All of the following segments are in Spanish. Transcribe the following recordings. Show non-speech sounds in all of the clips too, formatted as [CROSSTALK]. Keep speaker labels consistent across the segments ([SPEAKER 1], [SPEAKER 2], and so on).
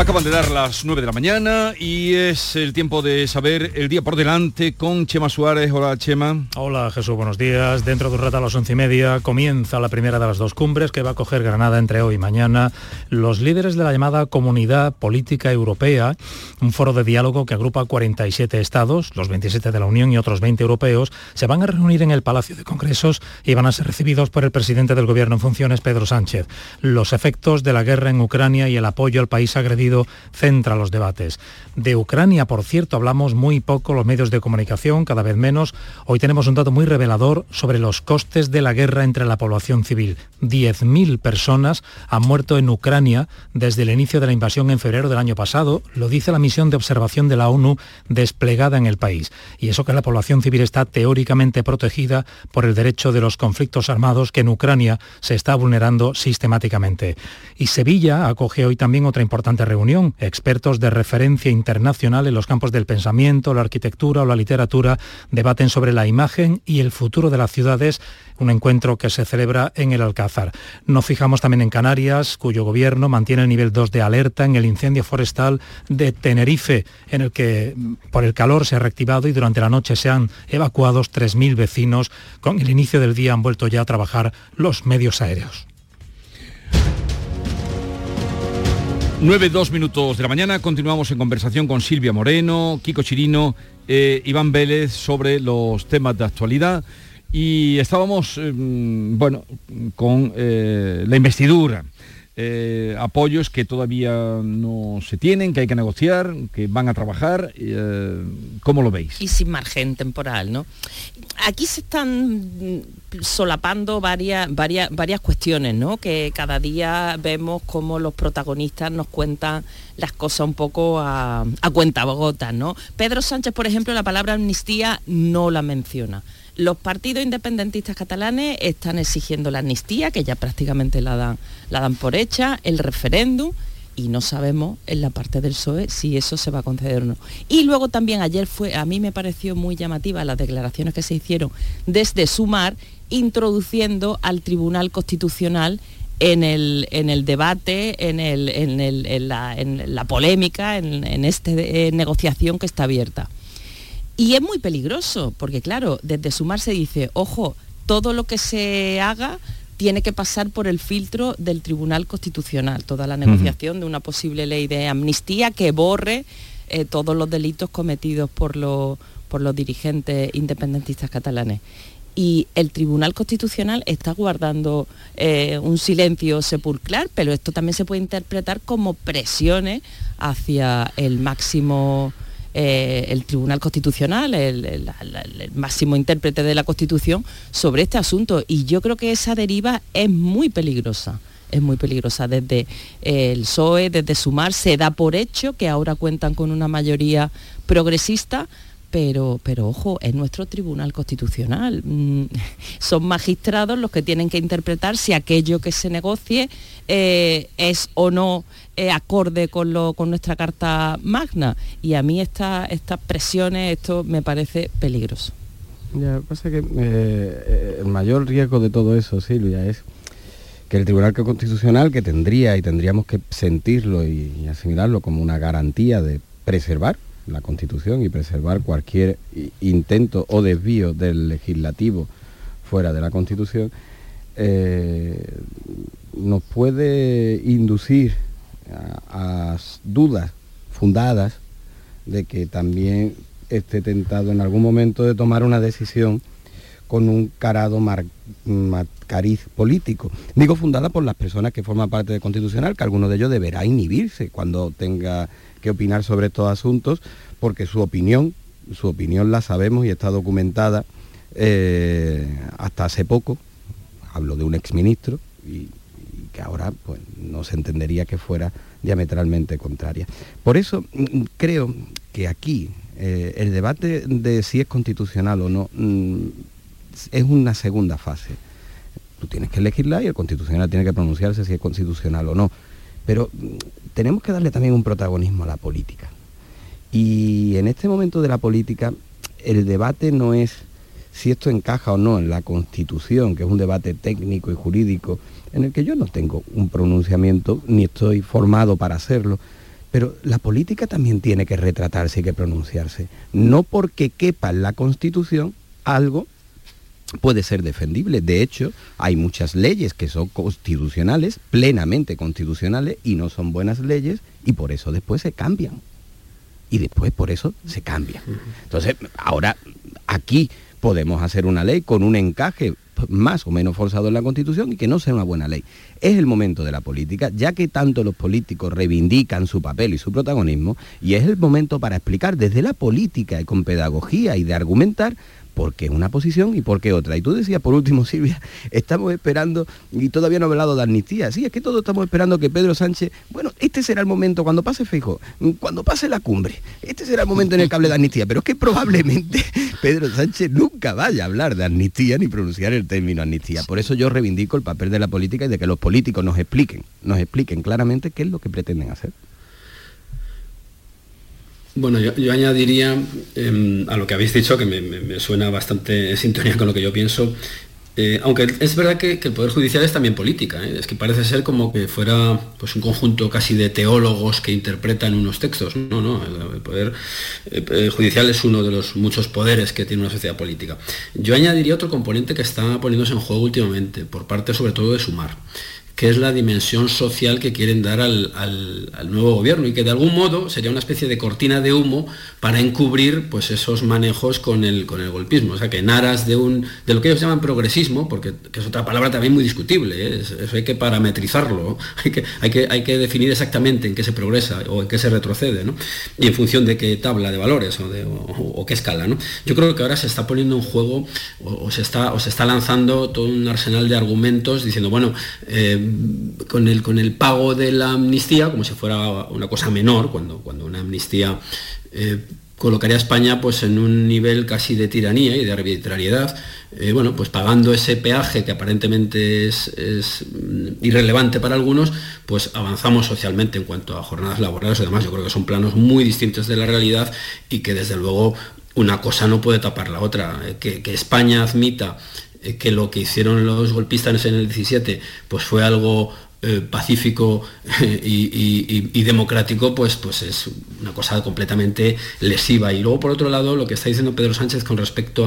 [SPEAKER 1] Acaban de dar las 9 de la mañana y es el tiempo de saber el día por delante con Chema Suárez. Hola Chema.
[SPEAKER 2] Hola Jesús, buenos días. Dentro de un rato a las once y media comienza la primera de las dos cumbres que va a coger Granada entre hoy y mañana. Los líderes de la llamada Comunidad Política Europea, un foro de diálogo que agrupa 47 estados, los 27 de la Unión y otros 20 europeos, se van a reunir en el Palacio de Congresos y van a ser recibidos por el presidente del Gobierno en funciones, Pedro Sánchez. Los efectos de la guerra en Ucrania y el apoyo al país agredido centra los debates. De Ucrania, por cierto, hablamos muy poco los medios de comunicación, cada vez menos. Hoy tenemos un dato muy revelador sobre los costes de la guerra entre la población civil. 10.000 personas han muerto en Ucrania desde el inicio de la invasión en febrero del año pasado, lo dice la misión de observación de la ONU desplegada en el país. Y eso que la población civil está teóricamente protegida por el derecho de los conflictos armados que en Ucrania se está vulnerando sistemáticamente. Y Sevilla acoge hoy también otra importante reunión. Expertos de referencia internacional en los campos del pensamiento, la arquitectura o la literatura debaten sobre la imagen y el futuro de las ciudades, un encuentro que se celebra en el Alcázar. Nos fijamos también en Canarias, cuyo gobierno mantiene el nivel 2 de alerta en el incendio forestal de Tenerife, en el que por el calor se ha reactivado y durante la noche se han evacuado 3.000 vecinos. Con el inicio del día han vuelto ya a trabajar los medios aéreos.
[SPEAKER 1] 9, 2 minutos de la mañana, continuamos en conversación con Silvia Moreno, Kiko Chirino, eh, Iván Vélez sobre los temas de actualidad y estábamos, em, bueno, con eh, la investidura. Eh, apoyos que todavía no se tienen, que hay que negociar, que van a trabajar. Eh, ¿Cómo lo veis?
[SPEAKER 3] Y sin margen temporal, ¿no? Aquí se están solapando varias, varias, varias cuestiones, ¿no? Que cada día vemos cómo los protagonistas nos cuentan las cosas un poco a, a cuentagotas, ¿no? Pedro Sánchez, por ejemplo, la palabra amnistía no la menciona. Los partidos independentistas catalanes están exigiendo la amnistía, que ya prácticamente la dan, la dan por hecha, el referéndum, y no sabemos en la parte del PSOE si eso se va a conceder o no. Y luego también ayer fue, a mí me pareció muy llamativa las declaraciones que se hicieron desde Sumar, introduciendo al Tribunal Constitucional en el, en el debate, en, el, en, el, en, la, la, polémica, en, esta eh, negociación que está abierta. Y es muy peligroso, porque claro, desde Sumar se dice, ojo, todo lo que se haga tiene que pasar por el filtro del Tribunal Constitucional, toda la negociación uh -huh. de una posible ley de amnistía que borre eh, todos los delitos cometidos por, lo, por los dirigentes independentistas catalanes y el Tribunal Constitucional está guardando eh, un silencio sepulcral, pero esto también se puede interpretar como presiones hacia el máximo eh, el Tribunal Constitucional, el, máximo intérprete de la Constitución, sobre este asunto. Y yo creo que esa deriva es muy peligrosa. Es muy peligrosa. Desde eh, el PSOE, desde Sumar, se da por hecho que ahora cuentan con una mayoría progresista, pero, pero ojo, es nuestro Tribunal Constitucional. Mm, [LAUGHS] son magistrados los que tienen que interpretar si aquello que se negocie eh, es o no acorde con, lo, con nuestra Carta Magna. Y a mí esta, estas presiones, esto me parece peligroso.
[SPEAKER 4] Ya, pasa que eh, el mayor riesgo de todo eso, Silvia, es que el Tribunal Constitucional, que tendría y tendríamos que sentirlo y, y asimilarlo como una garantía de preservar la Constitución y preservar cualquier intento o desvío del legislativo fuera de la Constitución, eh, nos puede inducir a, a, dudas fundadas de que también esté tentado en algún momento de tomar una decisión con un carado mar, político. Digo fundada por las personas que forman parte del Constitucional, que alguno de ellos deberá inhibirse cuando tenga que opinar sobre estos asuntos, porque su opinión, su opinión la sabemos y está documentada eh, hasta hace poco, hablo de un exministro, y que ahora pues, no se entendería que fuera diametralmente contraria. Por eso mm, creo que aquí eh, el debate de si es constitucional o no mm, es una segunda fase. Tú tienes que legislar y el constitucional tiene que pronunciarse si es constitucional o no. Pero mm, tenemos que darle también un protagonismo a la política. Y en este momento de la política, el debate no es si esto encaja o no en la Constitución, que es un debate técnico y jurídico en el que yo no tengo un pronunciamiento ni estoy formado para hacerlo. Pero la política también tiene que retratarse y que pronunciarse. No porque quepa en la Constitución algo puede ser defendible. De hecho, hay muchas leyes que son constitucionales, plenamente constitucionales, y no son buenas leyes, y por eso después se cambian. Y después por eso se cambian. Entonces, ahora aquí podemos hacer una ley con un encaje más o menos forzado en la Constitución y que no sea una buena ley. Es el momento de la política, ya que tanto los políticos reivindican su papel y su protagonismo, y es el momento para explicar desde la política y con pedagogía y de argumentar por qué una posición y por qué otra. Y tú decías, por último, [LAUGHS] Silvia, estamos esperando, y todavía no he hablado de amnistía, sí, es que todos estamos esperando que Pedro Sánchez, bueno, este será el momento, cuando pase Fijo, cuando pase la cumbre, este será el momento en el que hable de amnistía, pero es que probablemente [LAUGHS] Pedro Sánchez nunca vaya a hablar de amnistía ni pronunciar el término amnistía. Por eso yo reivindico el papel de la política y de que los políticos nos expliquen, nos expliquen claramente qué es lo que pretenden hacer.
[SPEAKER 5] Bueno, yo, añadiría em, a lo que habéis dicho, que me, suena bastante en sintonía con lo que yo pienso, eh, aunque es verdad que, el Poder Judicial es también política, ¿eh? es que parece ser como que fuera pues, un conjunto casi de teólogos que interpretan unos textos. No, no, el, Poder eh, Judicial es uno de los muchos poderes que tiene una sociedad política. Yo añadiría otro componente que está poniéndose en juego últimamente, por parte sobre todo de Sumar que es la dimensión social que quieren dar al, nuevo gobierno y que de algún modo sería una especie de cortina de humo para encubrir pues, esos manejos con el, con el golpismo. O sea, que en aras de, un, de lo que ellos llaman progresismo, porque es otra palabra también muy discutible, ¿eh? eso hay que parametrizarlo, [LAUGHS] hay que, hay, que, hay que definir exactamente en qué se progresa o en qué se retrocede, y en función de qué tabla de valores o, de, qué escala. ¿no? Yo creo que ahora se está poniendo en juego o, se, está, o se está lanzando todo un arsenal de argumentos diciendo, bueno, eh, con, el, con el pago de la amnistía, como si fuera una cosa menor, cuando, cuando una amnistía eh, colocaría a España pues, en un nivel casi de tiranía y de arbitrariedad, eh, bueno, pues pagando ese peaje que aparentemente es, mm, irrelevante para algunos, pues avanzamos socialmente en cuanto a jornadas laborales y demás. Yo creo que son planos muy distintos de la realidad y que desde luego una cosa no puede tapar la otra. Eh, que, que España admita que lo que hicieron los golpistas en el 17 pues fue algo eh, pacífico [LAUGHS] y, democrático, pues, pues es una cosa completamente lesiva. Y luego, por otro lado, lo que está diciendo Pedro Sánchez con respecto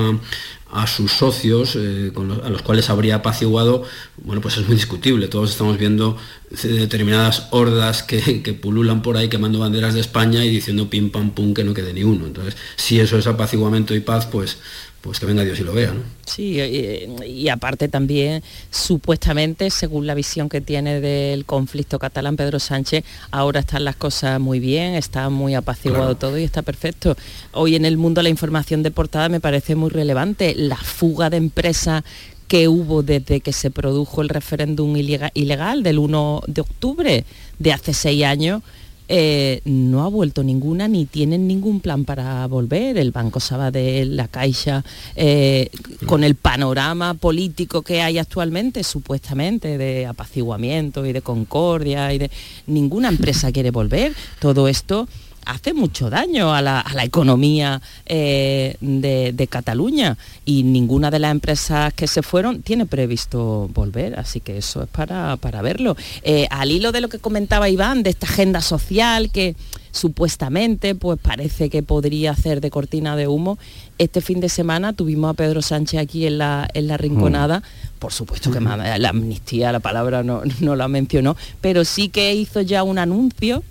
[SPEAKER 5] a, sus socios, eh, a los cuales habría apaciguado, bueno, pues es muy discutible. Todos estamos viendo determinadas hordas que, que, pululan por ahí quemando banderas de España y diciendo pim pam pum que no quede ni uno. Entonces, si eso es apaciguamiento y paz, pues, pues que venga Dios y lo vea, ¿no?
[SPEAKER 3] Sí, y, aparte también, supuestamente, según la visión que tiene del conflicto catalán Pedro Sánchez, ahora están las cosas muy bien, está muy apaciguado todo y está perfecto. Hoy en el mundo la información de portada me parece muy relevante, la fuga de empresas que hubo desde que se produjo el referéndum ilegal del 1 de octubre de hace seis años eh, no ha vuelto ninguna ni tienen ningún plan para volver. El Banco Sabadell, la Caixa, eh, con el panorama político que hay actualmente, supuestamente, de apaciguamiento y de concordia, y de ninguna empresa quiere volver. Todo esto hace mucho daño a la, economía eh, de, Cataluña y ninguna de las empresas que se fueron tiene previsto volver, así que eso es para, para verlo. Eh, al hilo de lo que comentaba Iván, de esta agenda social que supuestamente pues parece que podría hacer de cortina de humo, este fin de semana tuvimos a Pedro Sánchez aquí en la, en la Rinconada, mm. por supuesto que la amnistía, la palabra no, no la mencionó, pero sí que hizo ya un anuncio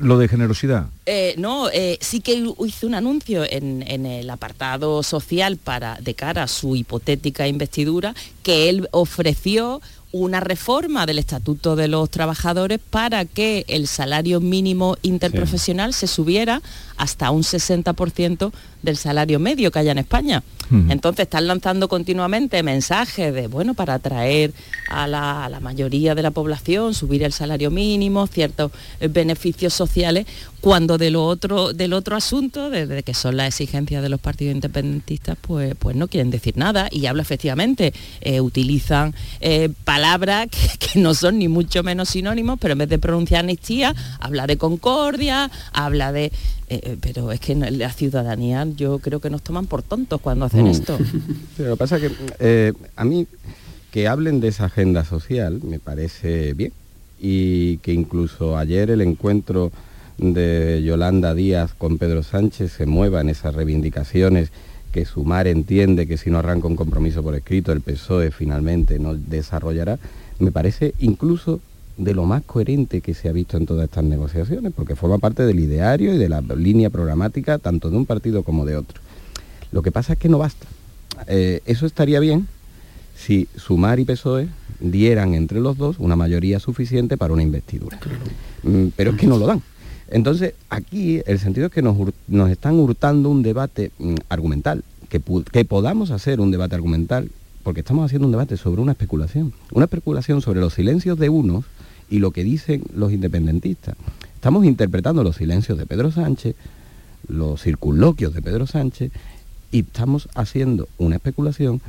[SPEAKER 1] lo de generosidad.
[SPEAKER 3] Eh, no, eh, sí que hizo un anuncio en, en, el apartado social para de cara a su hipotética investidura que él ofreció una reforma del Estatuto de los Trabajadores para que el salario mínimo interprofesional se subiera hasta un 60% del salario medio que haya en España. Entonces están lanzando continuamente mensajes de, bueno, para atraer a la, mayoría de la población, subir el salario mínimo, ciertos beneficios sociales, cuando de lo otro, del otro asunto, desde que son las exigencias de los partidos independentistas, pues, pues no quieren decir nada. Y habla efectivamente, eh, utilizan eh, palabras que, [LAUGHS] no son ni mucho menos sinónimos, pero en vez de pronunciar amnistía, habla de concordia, habla de... Eh, pero es que la ciudadanía yo creo que nos toman por tontos cuando hacen mm. esto. [LAUGHS]
[SPEAKER 4] Pero lo que pasa es que a mí que hablen de esa agenda social me parece bien y que incluso ayer el encuentro de Yolanda Díaz con Pedro Sánchez se mueva en esas reivindicaciones que Sumar entiende que si no arranca un compromiso por escrito el PSOE finalmente no desarrollará, me parece incluso de lo más coherente que se ha visto en todas estas negociaciones, porque forma parte del ideario y de la línea programática tanto de un partido como de otro. Lo que pasa es que no basta. Eh, eso estaría bien si Sumar y PSOE dieran entre los dos una mayoría suficiente para una investidura. Mm, pero es que no lo dan. Entonces, aquí el sentido es que nos, están hurtando un debate mm, argumental, que, que podamos hacer un debate argumental, porque estamos haciendo un debate sobre una especulación, una especulación sobre los silencios de unos y lo que dicen los independentistas. Estamos interpretando los silencios de Pedro Sánchez, los circunloquios de Pedro Sánchez, y estamos haciendo una especulación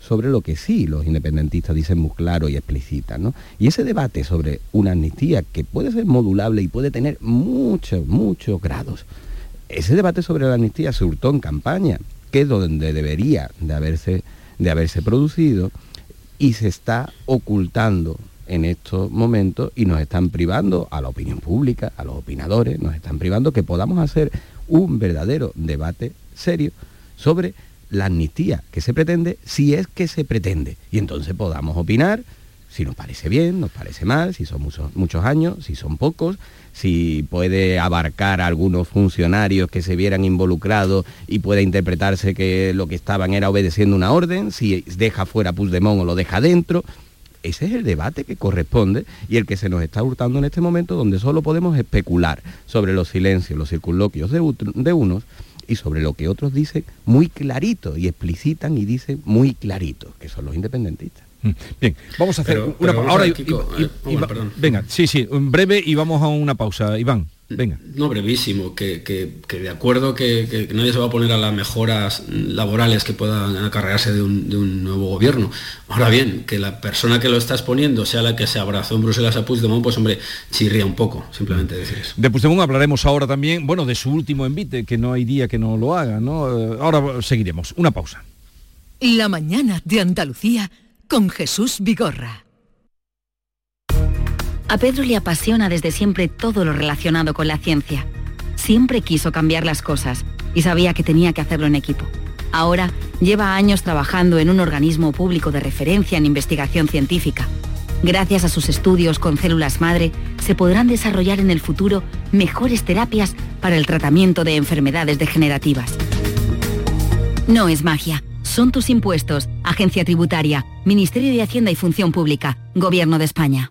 [SPEAKER 4] sobre lo que sí los independentistas dicen muy claro y explicitan. ¿no? Y ese debate sobre una amnistía que puede ser modulable y puede tener muchos, muchos grados, ese debate sobre la amnistía se hurtó en campaña, que es donde debería de haberse, de haberse producido, y se está ocultando en estos momentos y nos están privando a la opinión pública, a los opinadores, nos están privando que podamos hacer un verdadero debate serio sobre la amnistía que se pretende, si es que se pretende. Y entonces podamos opinar si nos parece bien, nos parece mal, si son muchos, muchos años, si son pocos, si puede abarcar a algunos funcionarios que se vieran involucrados y puede interpretarse que lo que estaban era obedeciendo una orden, si deja fuera Puigdemont o lo deja dentro. Ese es el debate que corresponde y el que se nos está hurtando en este momento, donde solo podemos especular sobre los silencios, los circunloquios de, de unos y sobre lo que otros dicen muy clarito y explicitan y dicen muy clarito, que son los independentistas.
[SPEAKER 1] Mm, bien, vamos a hacer una pausa. venga, sí, sí, breve y vamos a una pausa. Iván. Venga.
[SPEAKER 5] No, brevísimo, que, de acuerdo que, nadie se va a poner a las mejoras laborales que puedan acarrearse de un, nuevo gobierno. Ahora bien, que la persona que lo está exponiendo sea la que se abrazó en Bruselas a Puigdemont, pues hombre, chirría un poco, simplemente decir eso.
[SPEAKER 1] De Puigdemont hablaremos ahora también, bueno, de su último envite, que no hay día que no lo haga, ¿no? Eh, ahora seguiremos. Una pausa.
[SPEAKER 6] La mañana de Andalucía con Jesús Vigorra.
[SPEAKER 7] A Pedro le apasiona desde siempre todo lo relacionado con la ciencia. Siempre quiso cambiar las cosas y sabía que tenía que hacerlo en equipo. Ahora lleva años trabajando en un organismo público de referencia en investigación científica. Gracias a sus estudios con células madre, se podrán desarrollar en el futuro mejores terapias para el tratamiento de enfermedades degenerativas. No es magia, son tus impuestos, Agencia Tributaria, Ministerio de Hacienda y Función Pública, Gobierno de España.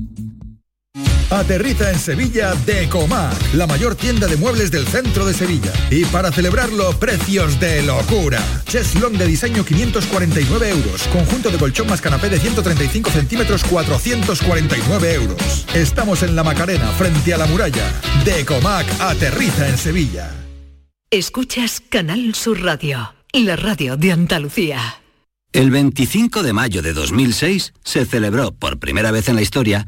[SPEAKER 8] Aterriza en Sevilla Decomac, la mayor tienda de muebles del centro de Sevilla. Y para celebrarlo, precios de locura. Cheslong de diseño 549 euros. Conjunto de colchón más canapé de 135 centímetros 449 euros. Estamos en la Macarena, frente a la muralla. Decomac aterriza en Sevilla.
[SPEAKER 6] Escuchas Canal Sur Radio, la radio de Andalucía.
[SPEAKER 9] El 25 de mayo de 2006 se celebró por primera vez en la historia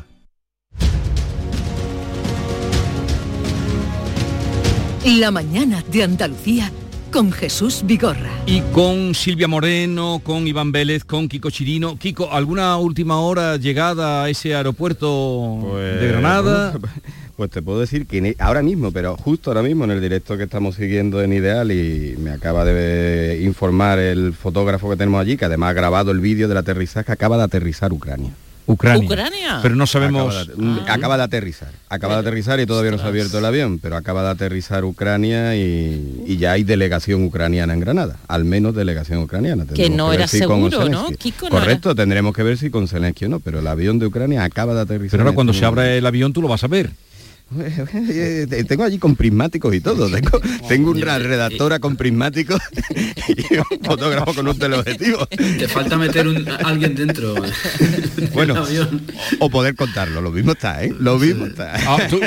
[SPEAKER 6] La mañana de Andalucía con Jesús Vigorra.
[SPEAKER 1] Y con Silvia Moreno, con Iván Vélez, con Kiko Chirino. Kiko, ¿alguna última hora llegada a ese aeropuerto de Granada? [LAUGHS]
[SPEAKER 4] Pues te puedo decir que ahora mismo, pero justo ahora mismo en el directo que estamos siguiendo en Ideal y me acaba de informar el fotógrafo que tenemos allí, que además ha grabado el vídeo del aterrizaje, acaba de aterrizar Ucrania.
[SPEAKER 1] Ucrania. Pero no sabemos...
[SPEAKER 4] Acaba de, acaba de aterrizar. Acaba de aterrizar y todavía no se ha abierto el avión, pero acaba de aterrizar Ucrania y, y ya hay delegación ucraniana en Granada. Al menos delegación ucraniana.
[SPEAKER 3] Que no era
[SPEAKER 4] si
[SPEAKER 3] seguro, ¿no? Kiko no
[SPEAKER 4] Correcto, tendremos que ver si con Zelensky o no, pero el avión de Ucrania acaba de aterrizar.
[SPEAKER 1] Pero ahora cuando
[SPEAKER 4] este
[SPEAKER 1] se abra el avión tú lo vas a ver. [LAUGHS]
[SPEAKER 4] Tengo allí con prismáticos y todo. Tengo, tengo una redactora con prismáticos [LAUGHS] y un fotógrafo con un teleobjetivo.
[SPEAKER 5] Te falta meter un, a alguien dentro. [LAUGHS]
[SPEAKER 4] Bueno, o poder contarlo, lo mismo está, ¿eh? Lo mismo está.
[SPEAKER 1] Ah, tú,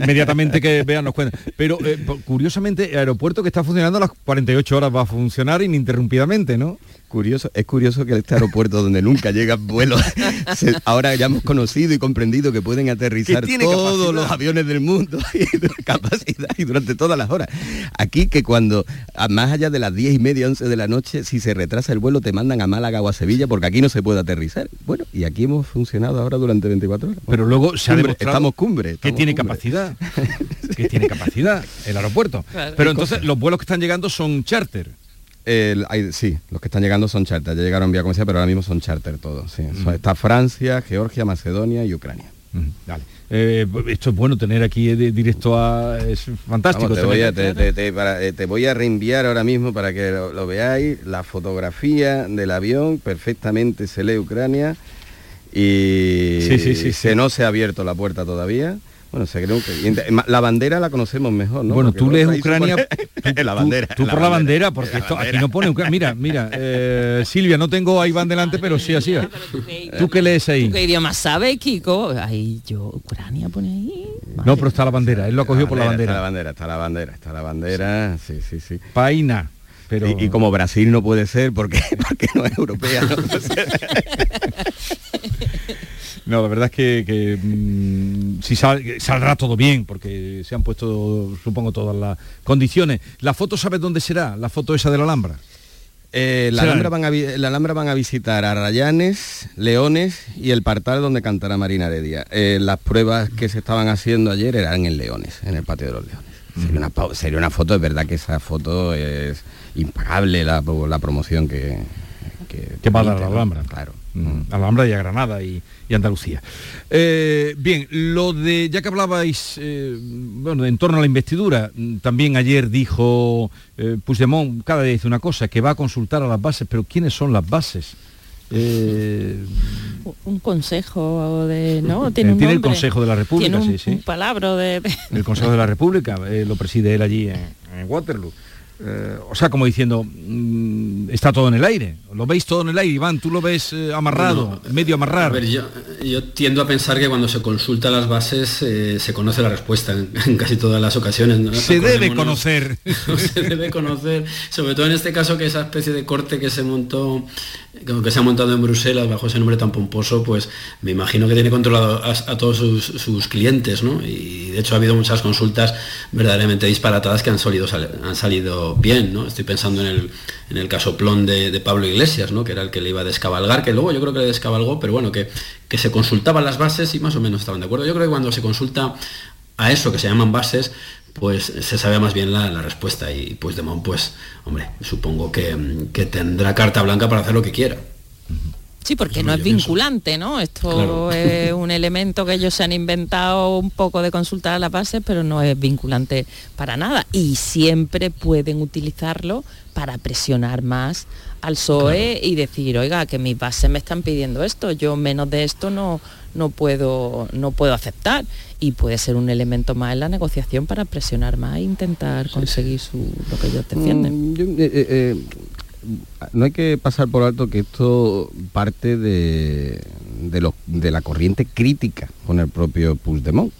[SPEAKER 1] inmediatamente que vean nos cuentan. Pero eh, curiosamente, el aeropuerto que está funcionando a las 48 horas va a funcionar ininterrumpidamente, ¿no?
[SPEAKER 4] Curioso, es curioso que este aeropuerto donde nunca llegan vuelos, [LAUGHS] se- ahora ya hemos conocido y comprendido que pueden aterrizar
[SPEAKER 1] Que
[SPEAKER 4] todos
[SPEAKER 1] capacidad.
[SPEAKER 4] los aviones del mundo [LAUGHS] y de capacidad y durante todas las horas. Aquí que cuando, a más allá de las 10 y media, 11 de la noche, si se retrasa el vuelo te mandan a Málaga o a Sevilla porque aquí no se puede aterrizar. Bueno, y aquí hemos funcionado ahora durante 24 horas.
[SPEAKER 1] Pero luego se ha
[SPEAKER 4] Cumbre,
[SPEAKER 1] demostrado
[SPEAKER 4] estamos cumbre.
[SPEAKER 1] que tiene
[SPEAKER 4] cumbre.
[SPEAKER 1] capacidad. [LAUGHS] que tiene capacidad el aeropuerto.
[SPEAKER 4] Claro.
[SPEAKER 1] Pero entonces los vuelos que están llegando son charter.
[SPEAKER 4] El- hay- sí, los que están llegando son charter. Ya llegaron vía comercial, pero ahora mismo son charter todos. sí.
[SPEAKER 1] Mm.
[SPEAKER 4] Está Francia, Georgia, Macedonia y Ucrania.
[SPEAKER 1] Vale. Eh, esto es bueno tener aquí de- directo a... Es fantástico.
[SPEAKER 4] Vamos, te, voy a,
[SPEAKER 1] tener-
[SPEAKER 4] te- te- te- para- eh, te voy a reenviar ahora mismo para que lo, lo veáis, la fotografía del avión, perfectamente se lee Ucrania y
[SPEAKER 1] sí,
[SPEAKER 4] se no se ha abierto la puerta todavía. Bueno, se cree ma- la bandera la conocemos mejor, ¿no?
[SPEAKER 1] Bueno,
[SPEAKER 4] Porque
[SPEAKER 1] tú lees Ucrania,
[SPEAKER 4] en la bandera.
[SPEAKER 1] Tú por la bandera, porque esto aquí no pone Ucrania. Mira, mira, [LAUGHS] eh, Silvia, no tengo a Iván delante, pero sí así. es. ¿Tú qué lees ahí?
[SPEAKER 3] ¿Qué idioma sabe, Kiko? Ahí yo, Ucrania pone ahí.
[SPEAKER 1] No, pero está la bandera. Él lo ha cogido por la
[SPEAKER 4] Está
[SPEAKER 1] bandera.
[SPEAKER 4] la bandera, está la bandera, está la bandera, sí, sí, sí.
[SPEAKER 1] Paina. Pero...
[SPEAKER 4] Y, y como Brasil no puede ser porque, [LAUGHS] porque no es europea. ¿no? [LAUGHS]
[SPEAKER 1] No, la verdad es que, que, mm, si sal- saldrá todo bien, porque se han puesto, supongo, todas las condiciones. ¿La foto sabes dónde será? ¿La foto esa de la Alhambra?
[SPEAKER 4] Eh, la, Alhambra van a, la Alhambra van a visitar a Rayanes, Leones y el Partal donde cantará Marina Heredia. Eh, las pruebas que se estaban haciendo ayer eran en Leones, en el patio de los Leones. Sería, una, sería una foto, es verdad que esa foto es impagable la, la promoción que, que,
[SPEAKER 1] Que va a dar la. Alhambra.
[SPEAKER 4] Claro.
[SPEAKER 1] Mm, Alhambra y a Granada y, y Andalucía. Eh, bien, lo de, ya que hablabais, eh, bueno, en torno a la investidura, mm, también ayer dijo eh, Puigdemont, cada día dice una cosa, que va a consultar a las bases, pero ¿quiénes son las bases? Eh,
[SPEAKER 3] Un consejo de, ¿no? Tiene, un
[SPEAKER 1] tiene el. Consejo de la República,
[SPEAKER 3] Tiene un,
[SPEAKER 1] sí, sí.
[SPEAKER 3] un palabra de,
[SPEAKER 1] el Consejo de la República, lo preside él allí en, en Waterloo. Eh, o sea, como diciendo, mm, está todo en el aire. Lo veis todo en el aire, Iván, tú lo ves eh, amarrado, medio
[SPEAKER 5] A
[SPEAKER 1] amarrado.
[SPEAKER 5] ver, yo, yo tiendo a pensar que cuando se consulta las bases eh, se conoce la respuesta en, [LAUGHS] en casi todas las ocasiones. ¿no?
[SPEAKER 1] Se debe conocer. [LAUGHS]
[SPEAKER 5] se debe conocer, sobre todo en este caso que esa especie de corte que se montó que se ha montado en Bruselas bajo ese nombre tan pomposo, pues me imagino que tiene controlado a, todos sus, clientes, ¿no? Y de hecho ha habido muchas consultas verdaderamente disparatadas que han salido, han salido bien, ¿no? Estoy pensando en el, en el caso Plon de, Pablo Iglesias, ¿no? Que era el que le iba a descabalgar, que luego yo creo que le descabalgó, pero bueno, que, que se consultaban las bases y más o menos estaban de acuerdo. Yo creo que cuando se consulta a eso que se llaman bases, pues se sabe más bien la, respuesta y pues Puigdemont, pues, hombre, supongo que, tendrá carta blanca para hacer lo que quiera.
[SPEAKER 3] Sí, porque no es vinculante, ¿no? Esto [LAUGHS] es un elemento que ellos se han inventado un poco de consultar a las bases, pero no es vinculante para nada. Y siempre pueden utilizarlo para presionar más al PSOE y decir, oiga, que mis bases me están pidiendo esto, yo menos de esto no, no, puedo, no puedo aceptar y puede ser un elemento más en la negociación para presionar más e intentar conseguir lo que ellos defienden.
[SPEAKER 4] Mm, eh, eh, eh, no hay que pasar por alto que esto parte de, de, la corriente crítica con el propio Puigdemont.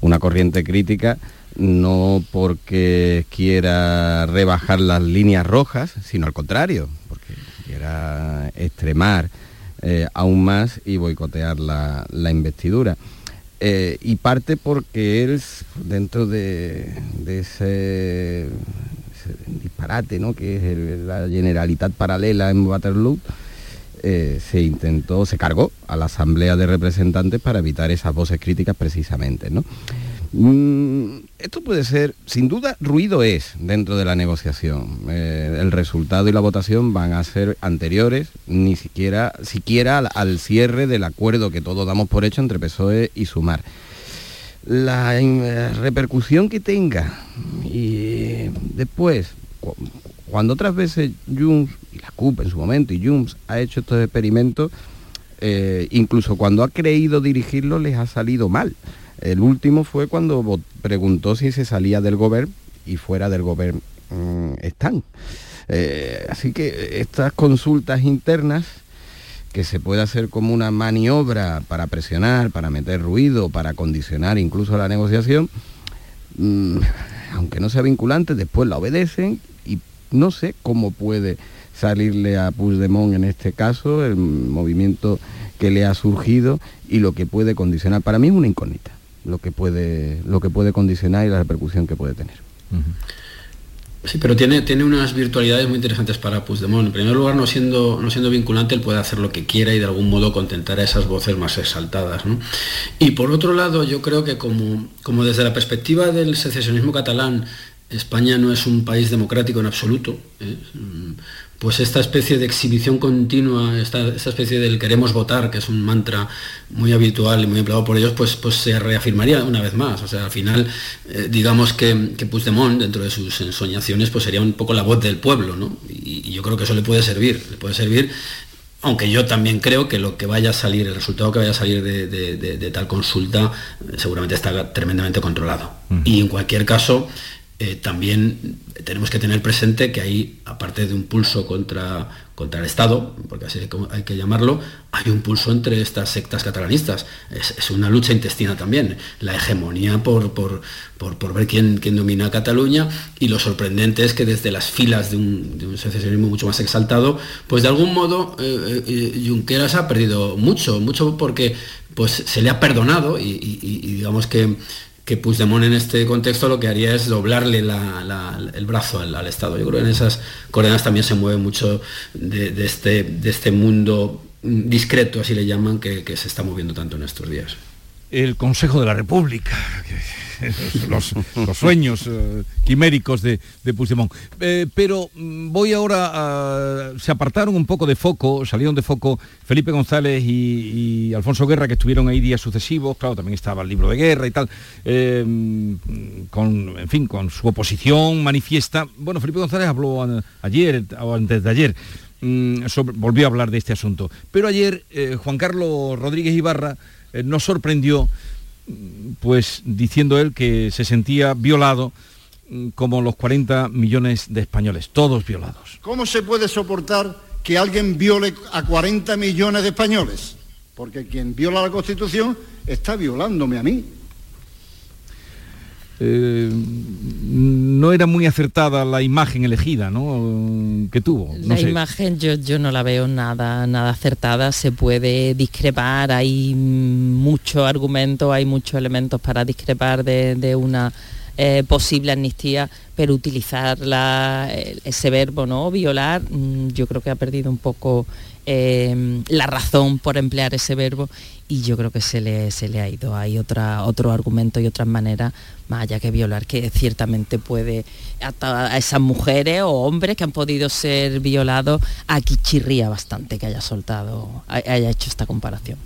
[SPEAKER 4] Una corriente crítica no porque quiera rebajar las líneas rojas, sino al contrario, porque quiera extremar aún más y boicotear la investidura. Eh, y parte porque él, dentro de, ese, disparate, ¿no? que es la generalidad paralela en Waterloo, eh, se intentó, se cargó a la Asamblea de Representantes para evitar esas voces críticas precisamente. ¿no? Mm, esto puede ser, sin duda, ruido es dentro de la negociación. Eh, el resultado y la votación van a ser anteriores, ni siquiera, siquiera al, cierre del acuerdo que todos damos por hecho entre PSOE y Sumar. La eh, repercusión que tenga y después, cuando otras veces Junts y la CUP en su momento y Junts ha hecho estos experimentos, eh, incluso cuando ha creído dirigirlo les ha salido mal. El último fue cuando preguntó si se salía del gobierno y fuera del gobierno mm, están. Eh, así que estas consultas internas que se puede hacer como una maniobra para presionar, para meter ruido, para condicionar incluso la negociación, mm, aunque no sea vinculante, después la obedecen y no sé cómo puede salirle a Puigdemont en este caso el movimiento que le ha surgido y lo que puede condicionar. Para mí es una incógnita lo que puede, lo que puede condicionar y la repercusión que puede tener.
[SPEAKER 5] Sí, pero tiene, tiene unas virtualidades muy interesantes para Puigdemont. En primer lugar, no siendo, no siendo vinculante, él puede hacer lo que quiera y de algún modo contentar a esas voces más exaltadas. Y por otro lado, yo creo que como, como desde la perspectiva del secesionismo catalán, España no es un país democrático en absoluto. ¿eh? Pues esta especie de exhibición continua, esta, especie del queremos votar, que es un mantra muy habitual y muy empleado por ellos, pues, pues se reafirmaría una vez más. O sea, al final, eh, digamos que, que, Puigdemont, dentro de sus ensoñaciones, pues sería un poco la voz del pueblo, ¿no? Y, yo creo que eso le puede servir, le puede servir, aunque yo también creo que lo que vaya a salir, el resultado que vaya a salir de, tal consulta, eh, seguramente está tremendamente controlado. Y en cualquier caso, eh, también tenemos que tener presente que hay, aparte de un pulso contra, contra el Estado, porque así hay que llamarlo, hay un pulso entre estas sectas catalanistas. Es, una lucha intestina también. La hegemonía por, por, ver quién, quién, domina Cataluña y lo sorprendente es que desde las filas de un, secesionismo mucho más exaltado, pues de algún modo eh, eh, Junqueras ha perdido mucho, mucho porque pues se le ha perdonado y digamos que que Puigdemont en este contexto lo que haría es doblarle el brazo al, Estado. Yo creo que en esas coordenadas también se mueve mucho de, este, este mundo discreto, así le llaman, que se está moviendo tanto en estos días.
[SPEAKER 1] El Consejo de la República, [LAUGHS] los, sueños eh, quiméricos de, de Puigdemont. Eh, pero mm, voy ahora. Se apartaron un poco de foco, salieron de foco Felipe González y, Alfonso Guerra, que estuvieron ahí días sucesivos, claro, también estaba el libro de guerra y tal, eh, con, en fin, con su oposición manifiesta. Bueno, Felipe González habló ayer, o antes de ayer, mm, volvió a hablar de este asunto. Pero ayer Juan Carlos Rodríguez Ibarra nos sorprendió pues diciendo él que se sentía violado mm, como los 40 millones de españoles, todos violados.
[SPEAKER 10] ¿Cómo se puede soportar que alguien viole a 40 millones de españoles? Porque quien viola la Constitución está violándome a mí.
[SPEAKER 1] Eh, no era muy acertada la imagen elegida, ¿no? Que tuvo. No
[SPEAKER 3] la
[SPEAKER 1] sé.
[SPEAKER 3] imagen yo, yo no la veo nada, nada acertada, se puede discrepar, hay muchos argumentos, hay muchos elementos para discrepar de, de una eh, posible amnistía, pero utilizar la- ese verbo, ¿no? Violar, mm, yo creo que ha perdido un poco eh, la razón por emplear ese verbo y yo creo que se le, se le ha ido. Hay otra, otro argumento y otras maneras, más allá que violar, que ciertamente puede hasta a esas mujeres o hombres que han podido ser violados, aquí chirría bastante que haya soltado, haya hecho esta comparación.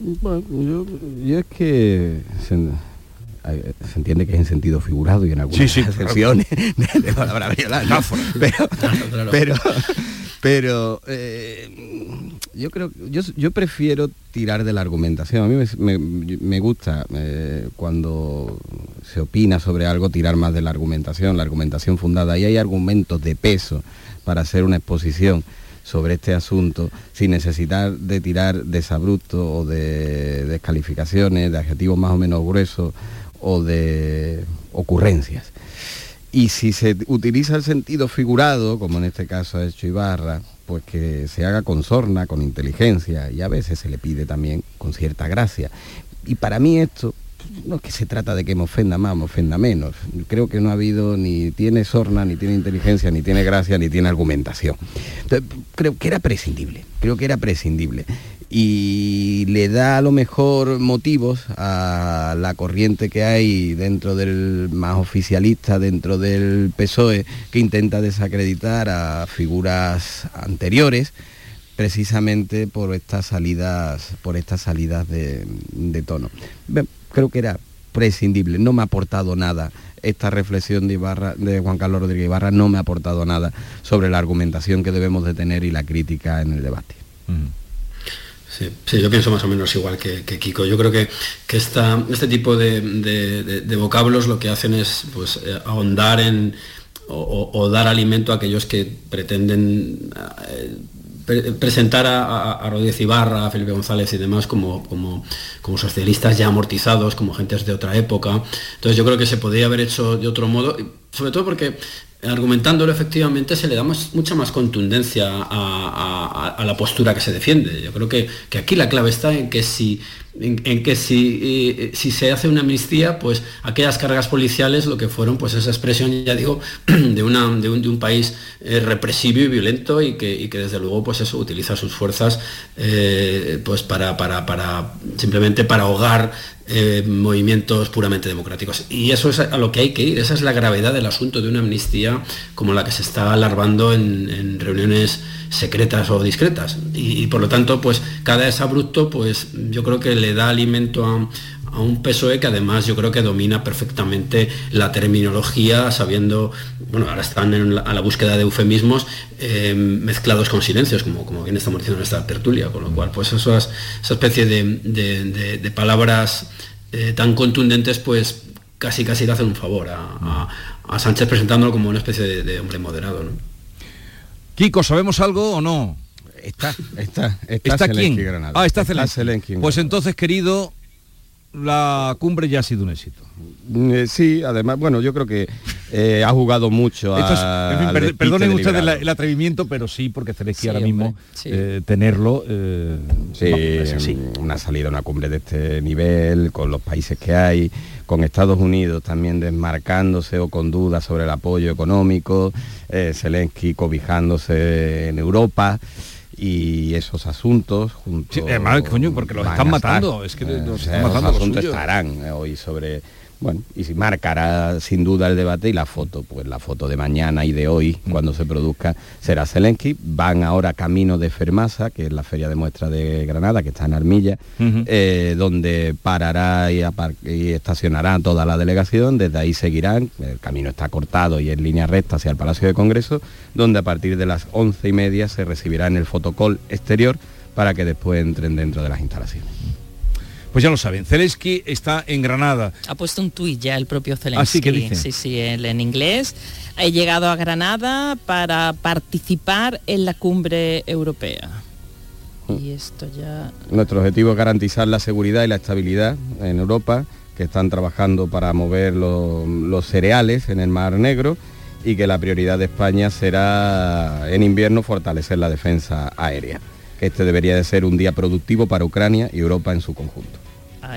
[SPEAKER 4] Bueno, yo, yo es que se, entiende que es en sentido figurado y en algunas
[SPEAKER 1] Sí, sí, [LAUGHS] claro.
[SPEAKER 4] excepciones [LAUGHS] de, de palabra violar, ¿no? [LAUGHS]
[SPEAKER 5] Claro.
[SPEAKER 4] pero, pero eh, yo creo, yo, yo prefiero tirar de la argumentación. A mí me, gusta eh, cuando se opina sobre algo tirar más de la argumentación, la argumentación fundada. Y hay argumentos de peso para hacer una exposición sobre este asunto sin necesitar de tirar de sabrupto o de descalificaciones, de adjetivos más o menos gruesos o de ocurrencias. Y si se utiliza el sentido figurado, como en este caso ha hecho Ibarra, pues que se haga con sorna, con inteligencia, y a veces se le pide también con cierta gracia. Y para mí esto no es que se trata de que me ofenda más, me ofenda menos. Creo que no ha habido ni tiene sorna, ni tiene inteligencia, ni tiene gracia, ni tiene argumentación. Entonces, creo que era prescindible, creo que era prescindible. Y le da a lo mejor motivos a la corriente que hay dentro del más oficialista, dentro del PSOE, que intenta desacreditar a figuras anteriores precisamente por estas salidas, por estas salidas de, tono. Creo que era prescindible, no me ha aportado nada. Esta reflexión de Juan Carlos Rodríguez Ibarra no me ha aportado nada sobre la argumentación que debemos de tener y la crítica en el debate.
[SPEAKER 5] Sí, yo pienso más o menos igual que, Kiko. Yo creo que, que esta- este tipo de, de- vocablos lo que hacen es pues, eh, ahondar en o, dar alimento a aquellos que pretenden eh, pre- presentar a, a, Rodríguez Ibarra, a Felipe González y demás como, como, como socialistas ya amortizados, como gentes de otra época. Entonces yo creo que se podría haber hecho de otro modo, sobre todo porque argumentándolo efectivamente se le da mucha más contundencia a, la postura que se defiende. Yo creo que aquí la clave está en que si, en, que si, eh, si se hace una amnistía, pues aquellas cargas policiales lo que fueron, pues esa expresión, ya digo, [CLEARS THROAT] de, una, de, un, de un país eh, represivo y violento y que, y que desde luego pues eso utiliza sus fuerzas eh, pues para, para, para simplemente para ahogar movimientos puramente democráticos. Y eso es a lo que hay que ir, esa es la gravedad del asunto de una amnistía como la que se está alarvando en, en reuniones secretas o discretas. Y, por lo tanto, pues cada abrupto, pues yo creo que le da alimento a, un PSOE que además yo creo que domina perfectamente la terminología, sabiendo, bueno, ahora están en la- a la búsqueda de eufemismos eh, mezclados con silencios, como, como bien estamos diciendo en esta tertulia, con lo cual, pues esas, esa especie de, palabras eh, tan contundentes, pues casi casi le hacen un favor a, a- Sánchez presentándolo como una especie de, hombre moderado.
[SPEAKER 1] Kiko, ¿sabemos algo o no?
[SPEAKER 4] Está, está,
[SPEAKER 1] ¿Está
[SPEAKER 4] Zelensky
[SPEAKER 1] quién?
[SPEAKER 4] Granada.
[SPEAKER 1] Ah, está,
[SPEAKER 4] Está
[SPEAKER 1] Zelensky.
[SPEAKER 4] Zelensky en
[SPEAKER 1] Pues entonces, querido, la cumbre ya ha sido un éxito.
[SPEAKER 4] Eh, sí, además, bueno, yo creo que eh, ha jugado mucho [LAUGHS]
[SPEAKER 1] es-
[SPEAKER 4] a-
[SPEAKER 1] en fin,
[SPEAKER 4] al
[SPEAKER 1] per-
[SPEAKER 4] despiste
[SPEAKER 1] perdonen
[SPEAKER 4] de
[SPEAKER 1] ustedes la- el atrevimiento, pero sí, porque Zelensky
[SPEAKER 4] Sí,
[SPEAKER 1] ahora
[SPEAKER 4] hombre,
[SPEAKER 1] mismo
[SPEAKER 4] sí.
[SPEAKER 1] eh, tenerlo... eh,
[SPEAKER 4] Sí,
[SPEAKER 1] vamos, es así.
[SPEAKER 4] una salida a una cumbre de este nivel, con los países que hay, con Estados Unidos también desmarcándose o con dudas sobre el apoyo económico, eh, Zelensky cobijándose en Europa y esos asuntos junto
[SPEAKER 1] Sí, además, coño, porque los están
[SPEAKER 4] estar.
[SPEAKER 1] matando, es que
[SPEAKER 4] Eh,
[SPEAKER 1] los
[SPEAKER 4] o
[SPEAKER 1] están
[SPEAKER 4] sea,
[SPEAKER 1] matando
[SPEAKER 4] los
[SPEAKER 1] los
[SPEAKER 4] asuntos estarán eh, hoy sobre bueno y si marcará sin duda el debate y la foto pues la foto de mañana y de hoy
[SPEAKER 1] Mm.
[SPEAKER 4] cuando se produzca será Zelensky van ahora camino de Fermasa que es la feria de muestra de Granada que está en Armilla eh, donde parará y, y estacionará toda la delegación, desde ahí seguirán, el camino está cortado y en línea recta hacia el Palacio de Congreso, donde a partir de las once y media se recibirá en el fotocall exterior para que después entren dentro de las instalaciones.
[SPEAKER 1] Pues ya lo saben, Zelensky está en Granada.
[SPEAKER 3] Ha puesto un tuit ya el propio Zelensky.
[SPEAKER 1] ¿Ah, sí? ¿Qué dice?
[SPEAKER 3] Sí, sí, él en inglés. He llegado a Granada para participar en la cumbre europea.
[SPEAKER 1] Mm.
[SPEAKER 3] Y esto ya...
[SPEAKER 4] Nuestro objetivo es garantizar la seguridad y la estabilidad en Europa, que que están trabajando para mover los cereales en el Mar Negro y que la prioridad de España será en invierno fortalecer la defensa aérea. Este debería de ser un día productivo para Ucrania y Europa en su conjunto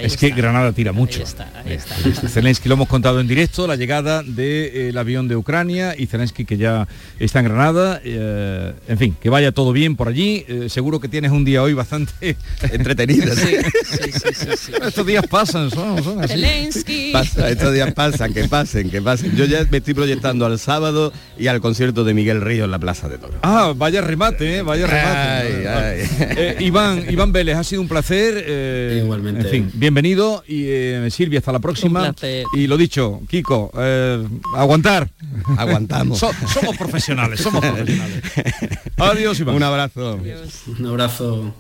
[SPEAKER 1] es que Granada tira mucho. [LAUGHS] Zelensky lo hemos contado en directo, la llegada del avión de Ucrania y Zelensky que ya está en Granada. Eh, en fin, que vaya todo bien por allí. Eh, seguro que tienes un día hoy bastante [LAUGHS] entretenido. [LAUGHS] estos días pasan, son, así.
[SPEAKER 4] Zelensky. estos días pasan, que pasen, que pasen. Yo ya me estoy proyectando al sábado y al concierto de Miguel Río en la Plaza de Toro.
[SPEAKER 1] Ah, vaya remate, ¿eh? vaya remate. Iván, Iván Vélez, ha sido un placer.
[SPEAKER 5] Igualmente.
[SPEAKER 1] En fin, bienvenido y eh, Silvia, hasta la próxima. Y lo dicho, Kiko, eh, aguantar.
[SPEAKER 4] Aguantamos.
[SPEAKER 1] somos profesionales, somos [LAUGHS] profesionales. Adiós, Iván.
[SPEAKER 4] Un abrazo.
[SPEAKER 5] Un abrazo.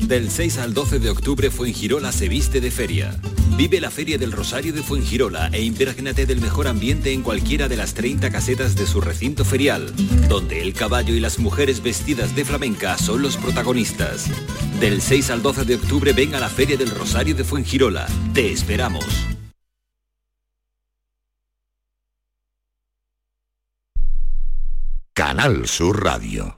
[SPEAKER 11] Del 6 al 12 de octubre Fuengirola se viste de feria. Vive la Feria del Rosario de Fuengirola e imprégnate del mejor ambiente en cualquiera de las 30 casetas de su recinto ferial, donde el caballo y las mujeres vestidas de flamenca son los protagonistas. Del 6 al 12 de octubre ven a la Feria del Rosario de Fuengirola. Te esperamos.
[SPEAKER 12] Canal Sur Radio.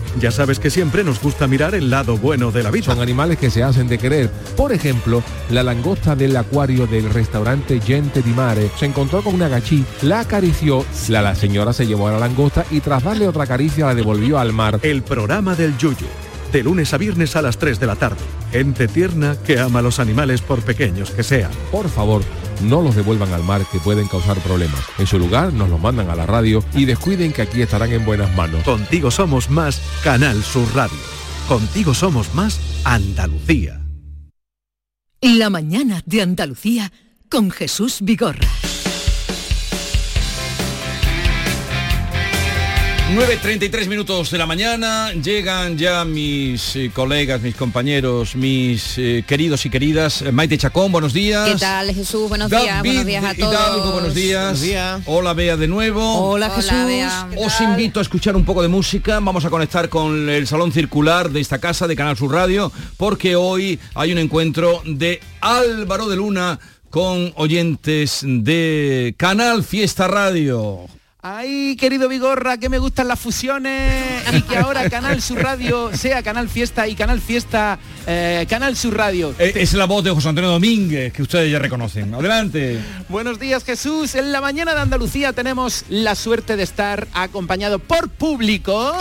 [SPEAKER 13] ya sabes que siempre nos gusta mirar el lado bueno de la vida.
[SPEAKER 14] Son animales que se hacen de querer. Por ejemplo, la langosta del acuario del restaurante Gente di Mare se encontró con una gachí, la acarició, la, la señora se llevó a la langosta y tras darle otra caricia la devolvió al mar.
[SPEAKER 13] El programa del Yuyu de lunes a viernes a las 3 de la tarde. Gente tierna que ama a los animales por pequeños que sean.
[SPEAKER 14] Por favor, no los devuelvan al mar que pueden causar problemas. En su lugar, nos los mandan a la radio y descuiden que aquí estarán en buenas manos.
[SPEAKER 13] Contigo somos más Canal Sur Radio. Contigo somos más Andalucía.
[SPEAKER 6] La mañana de Andalucía con Jesús Vigorra.
[SPEAKER 1] 9.33 minutos de la mañana, llegan ya mis eh, colegas, mis compañeros, mis eh, queridos y queridas. Eh, Maite Chacón, buenos días.
[SPEAKER 15] ¿Qué tal Jesús? Buenos días, buenos días a todos.
[SPEAKER 1] buenos días. Hola Bea de nuevo.
[SPEAKER 15] Hola Jesús.
[SPEAKER 1] Os invito a escuchar un poco de música. Vamos a conectar con el salón circular de esta casa de Canal Sur Radio, porque hoy hay un encuentro de Álvaro de Luna con oyentes de Canal Fiesta Radio.
[SPEAKER 16] Ay, querido Vigorra, que me gustan las fusiones y que ahora Canal Sur Radio sea Canal Fiesta y Canal Fiesta eh, Canal Sur Radio.
[SPEAKER 1] Eh, es la voz de José Antonio Domínguez, que ustedes ya reconocen. Adelante.
[SPEAKER 16] Buenos días, Jesús. En la mañana de Andalucía tenemos la suerte de estar acompañado por público.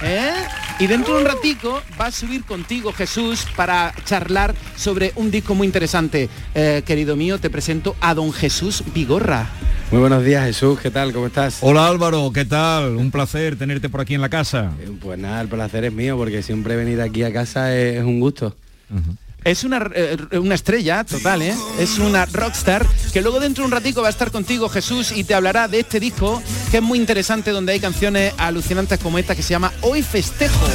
[SPEAKER 16] ¿eh? Y dentro de un ratico va a subir contigo Jesús para charlar sobre un disco muy interesante. querido mío, te presento a don Jesús Vigorra.
[SPEAKER 4] Muy buenos días Jesús, ¿qué tal? ¿Cómo estás?
[SPEAKER 1] Hola Álvaro, ¿qué tal? Un placer tenerte por aquí en la casa.
[SPEAKER 4] Eh, Pues nada, el placer es mío porque siempre venir aquí a casa es, es un gusto.
[SPEAKER 16] Es una, eh, una estrella total, ¿eh? Es una rockstar que luego dentro de un ratico va a estar contigo Jesús y te hablará de este disco que es muy interesante donde hay canciones alucinantes como esta que se llama Hoy Festejo.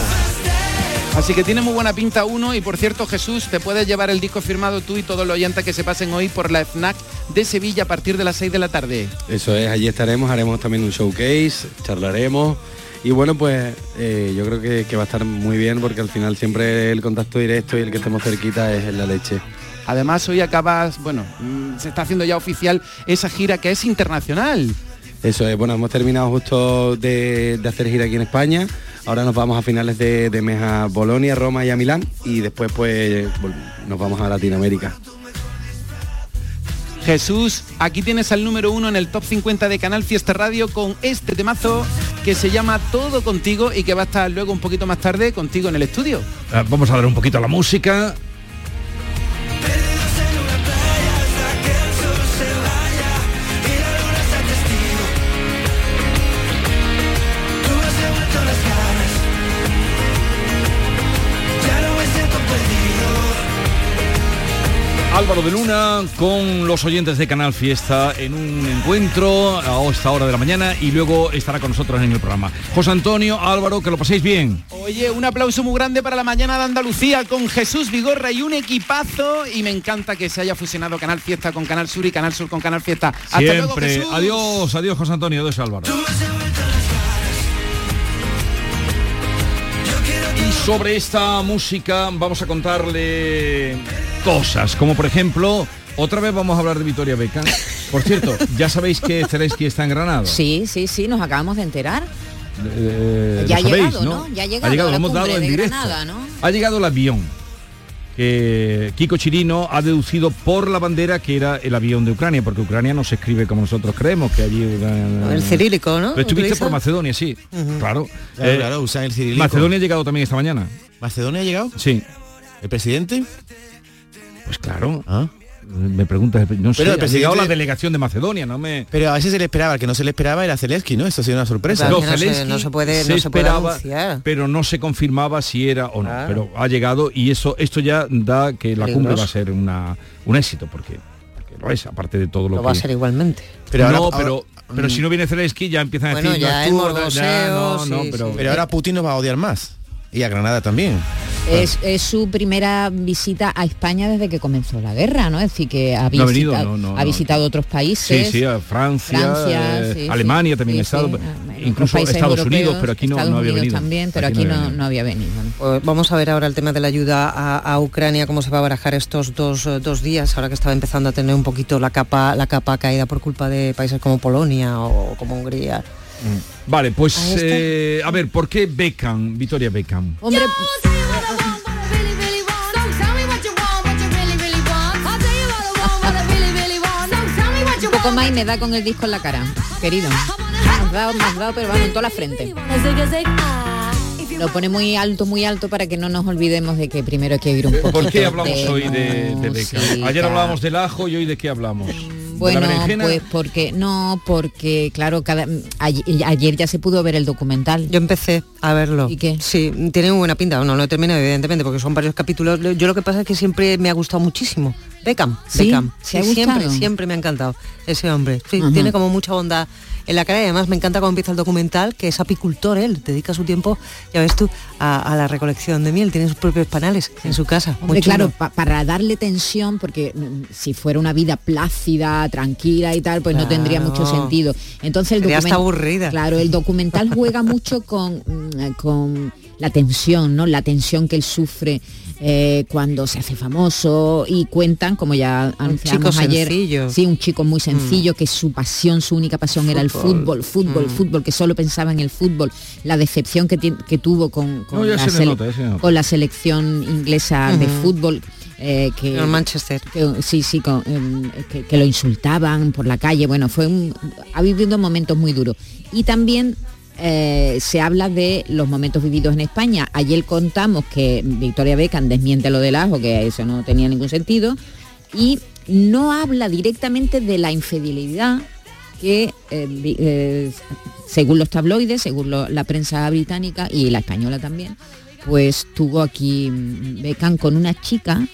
[SPEAKER 16] Así que tiene muy buena pinta uno y por cierto Jesús, te puedes llevar el disco firmado tú y todos los oyentes que se pasen hoy por la FNAC de Sevilla a partir de las 6 de la tarde.
[SPEAKER 4] Eso es, allí estaremos, haremos también un showcase, charlaremos y bueno pues eh, yo creo que, que va a estar muy bien porque al final siempre el contacto directo y el que estemos cerquita es la leche.
[SPEAKER 16] Además hoy acabas, bueno, mm, se está haciendo ya oficial esa gira que es internacional.
[SPEAKER 4] Eso es, bueno, hemos terminado justo de, de hacer gira aquí en España. Ahora nos vamos a finales de, de mes a Bolonia, Roma y a Milán y después pues nos vamos a Latinoamérica.
[SPEAKER 16] Jesús, aquí tienes al número uno en el top 50 de Canal Fiesta Radio con este temazo que se llama Todo Contigo y que va a estar luego un poquito más tarde contigo en el estudio.
[SPEAKER 1] Ah, Vamos a dar un poquito a la música. Álvaro de Luna con los oyentes de Canal Fiesta en un encuentro a esta hora de la mañana y luego estará con nosotros en el programa. José Antonio, Álvaro, que lo paséis bien.
[SPEAKER 16] Oye, un aplauso muy grande para la mañana de Andalucía con Jesús Vigorra y un equipazo y me encanta que se haya fusionado Canal Fiesta con Canal Sur y Canal Sur con Canal Fiesta. Hasta luego,
[SPEAKER 1] Siempre.
[SPEAKER 16] Jesús.
[SPEAKER 1] adiós, adiós José Antonio, adiós Álvaro. Y sobre esta música vamos a contarle cosas, como por ejemplo, otra vez vamos a hablar de Victoria Beckham. Por cierto, ya sabéis que Zelensky está en Granada.
[SPEAKER 15] Sí, sí, sí, nos acabamos de enterar.
[SPEAKER 1] Eh,
[SPEAKER 15] Ya ha
[SPEAKER 1] sabéis,
[SPEAKER 15] llegado,
[SPEAKER 1] ¿no?
[SPEAKER 15] ¿no? Ya ha
[SPEAKER 1] ha
[SPEAKER 15] llegado
[SPEAKER 1] llegado,
[SPEAKER 15] a
[SPEAKER 1] lo hemos dado en directo.
[SPEAKER 15] Granada, ¿no?
[SPEAKER 1] Ha llegado el avión que Kiko Chirino ha deducido por la bandera que era el avión de Ucrania, porque Ucrania no se escribe como nosotros creemos, que allí...
[SPEAKER 17] El cirílico, ¿no?
[SPEAKER 1] Pero estuviste
[SPEAKER 17] ¿Utiliza?
[SPEAKER 1] por Macedonia, sí. Claro, Eh,
[SPEAKER 17] claro, usan el cirílico.
[SPEAKER 1] Macedonia ha llegado también esta mañana.
[SPEAKER 17] ¿Macedonia ha llegado?
[SPEAKER 1] Sí.
[SPEAKER 17] ¿El presidente?
[SPEAKER 1] Pues claro. Me preguntas, no sé,
[SPEAKER 17] Pero el
[SPEAKER 1] ha llegado
[SPEAKER 17] presidente-
[SPEAKER 1] la delegación de Macedonia, no me...
[SPEAKER 17] Pero a veces se le esperaba, el que no se le esperaba era Zelensky, ¿no? Esto ha sido una sorpresa.
[SPEAKER 1] No, Zelensky se esperaba, pero no se confirmaba si era o no.
[SPEAKER 17] Claro.
[SPEAKER 1] Pero ha llegado y eso esto ya da que la cumbre va a ser una, un éxito, porque, porque lo es, aparte de todo lo,
[SPEAKER 17] Lo
[SPEAKER 1] que...
[SPEAKER 17] va a ser igualmente.
[SPEAKER 1] Pero no,
[SPEAKER 17] ahora-
[SPEAKER 1] pero,
[SPEAKER 17] ahora-
[SPEAKER 1] pero si no viene Zelensky ya empiezan a
[SPEAKER 17] Bueno,
[SPEAKER 1] decir...
[SPEAKER 17] ya
[SPEAKER 1] no,
[SPEAKER 17] el
[SPEAKER 1] tú,
[SPEAKER 17] morboseo,
[SPEAKER 1] ya, no, no,
[SPEAKER 17] sí,
[SPEAKER 1] pero,
[SPEAKER 17] sí. Pero ahora Putin nos va a odiar más. Y a Granada también.
[SPEAKER 15] Es, es su primera visita a España desde que comenzó la guerra, ¿no? Es decir, que ha,
[SPEAKER 1] No ha venido,
[SPEAKER 15] visitado,
[SPEAKER 1] no, no,
[SPEAKER 15] ha
[SPEAKER 1] no.
[SPEAKER 15] visitado otros países.
[SPEAKER 1] sí, a Francia,
[SPEAKER 15] Francia,
[SPEAKER 1] eh,
[SPEAKER 15] sí, sí.
[SPEAKER 1] Alemania también
[SPEAKER 15] Sí,
[SPEAKER 1] ha estado,
[SPEAKER 15] sí.
[SPEAKER 1] incluso Estados
[SPEAKER 15] europeos,
[SPEAKER 1] Unidos, pero aquí no,
[SPEAKER 15] Estados
[SPEAKER 1] había
[SPEAKER 15] Unidos
[SPEAKER 1] venido.
[SPEAKER 15] también, pero aquí,
[SPEAKER 1] había
[SPEAKER 15] no,
[SPEAKER 1] venido.
[SPEAKER 15] no había venido. ¿no?
[SPEAKER 17] Pues vamos a ver ahora el tema de la ayuda a, a Ucrania, cómo se va a barajar estos dos, dos días, ahora que estaba empezando a tener un poquito la capa, la capa caída por culpa de países como Polonia o como Hungría.
[SPEAKER 1] Vale, pues eh, a ver, ¿por qué Beckham, Victoria Beckham?
[SPEAKER 15] Hombre, un poco más y me da con el disco en la cara, querido. Me has dado, me has dado, pero vamos, en toda la frente. Lo pone muy alto, muy alto para que no nos olvidemos de que primero hay que ir un poco.
[SPEAKER 1] ¿Por qué hablamos hoy de, de Beckham? Ayer hablábamos del ajo y hoy de qué hablamos. ¿De la
[SPEAKER 15] Bueno,
[SPEAKER 1] berenjena?
[SPEAKER 15] pues porque no, porque claro, cada ayer, ayer ya se pudo ver el documental.
[SPEAKER 17] Yo empecé a verlo.
[SPEAKER 15] ¿Y qué?
[SPEAKER 17] Sí, tiene muy buena pinta. No, no lo he terminado, evidentemente, porque son varios capítulos. Yo lo que pasa es que siempre me ha gustado muchísimo. Beckham,
[SPEAKER 15] ¿Sí?
[SPEAKER 17] Beckham.
[SPEAKER 15] ¿Te ha
[SPEAKER 17] Sí, siempre, siempre me ha encantado ese hombre. Sí. Tiene como mucha bondad en la cara y además me encanta cuando empieza el documental, que es apicultor él, dedica su tiempo, ya ves tú, a, a la recolección de miel, tiene sus propios panales en su casa.
[SPEAKER 15] Hombre, claro, pa- para darle tensión, porque mm, si fuera una vida plácida, tranquila y tal, pues no tendría mucho sentido. Entonces el
[SPEAKER 17] Sería hasta
[SPEAKER 15] documen-
[SPEAKER 17] aburrida.
[SPEAKER 15] Claro, el documental juega [LAUGHS] mucho con, mm, con la tensión, ¿no? La tensión que él sufre eh, cuando se hace famoso y cuentan, como ya anunciamos ayer,
[SPEAKER 17] sencillo.
[SPEAKER 15] sí, un chico muy sencillo, que su pasión, su única pasión era el
[SPEAKER 17] Fútbol.
[SPEAKER 15] fútbol, fútbol,
[SPEAKER 17] Mm.
[SPEAKER 15] fútbol, que solo pensaba en el fútbol, la decepción que, que tuvo con, con
[SPEAKER 1] No,
[SPEAKER 15] la
[SPEAKER 1] se nota,
[SPEAKER 15] con la selección inglesa de fútbol eh, que
[SPEAKER 17] Manchester.
[SPEAKER 15] que- sí sí con, em, que, que lo insultaban por la calle bueno fue un, ha vivido momentos muy duros y también eh, se habla de los momentos vividos en España. Ayer contamos que Victoria Beckham desmiente lo del ajo que eso no tenía ningún sentido y no habla directamente de la infidelidad que eh, eh, según los tabloides, según la prensa británica y la española también, pues tuvo aquí Beckham con una chica,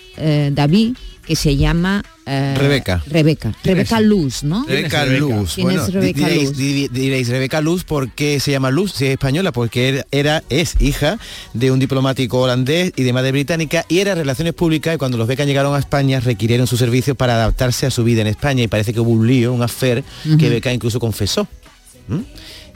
[SPEAKER 15] David, que se llama eh,
[SPEAKER 18] Rebeca.
[SPEAKER 15] Rebeca.
[SPEAKER 18] ¿Quién
[SPEAKER 15] Rebeca
[SPEAKER 18] es?
[SPEAKER 15] Luz, ¿no?
[SPEAKER 18] Rebeca Luz.
[SPEAKER 15] ¿Quién
[SPEAKER 18] Bueno,
[SPEAKER 15] es Rebeca
[SPEAKER 18] diréis,
[SPEAKER 15] Luz?
[SPEAKER 18] di- diréis, Rebeca Luz, ¿por qué se llama Luz si es española? Porque era, es hija de un diplomático holandés y de madre británica y era relaciones públicas y cuando los Beckham llegaron a España requirieron sus servicios para adaptarse a su vida en España y parece que hubo un lío, un affair que. Beckham incluso confesó. ¿Mm?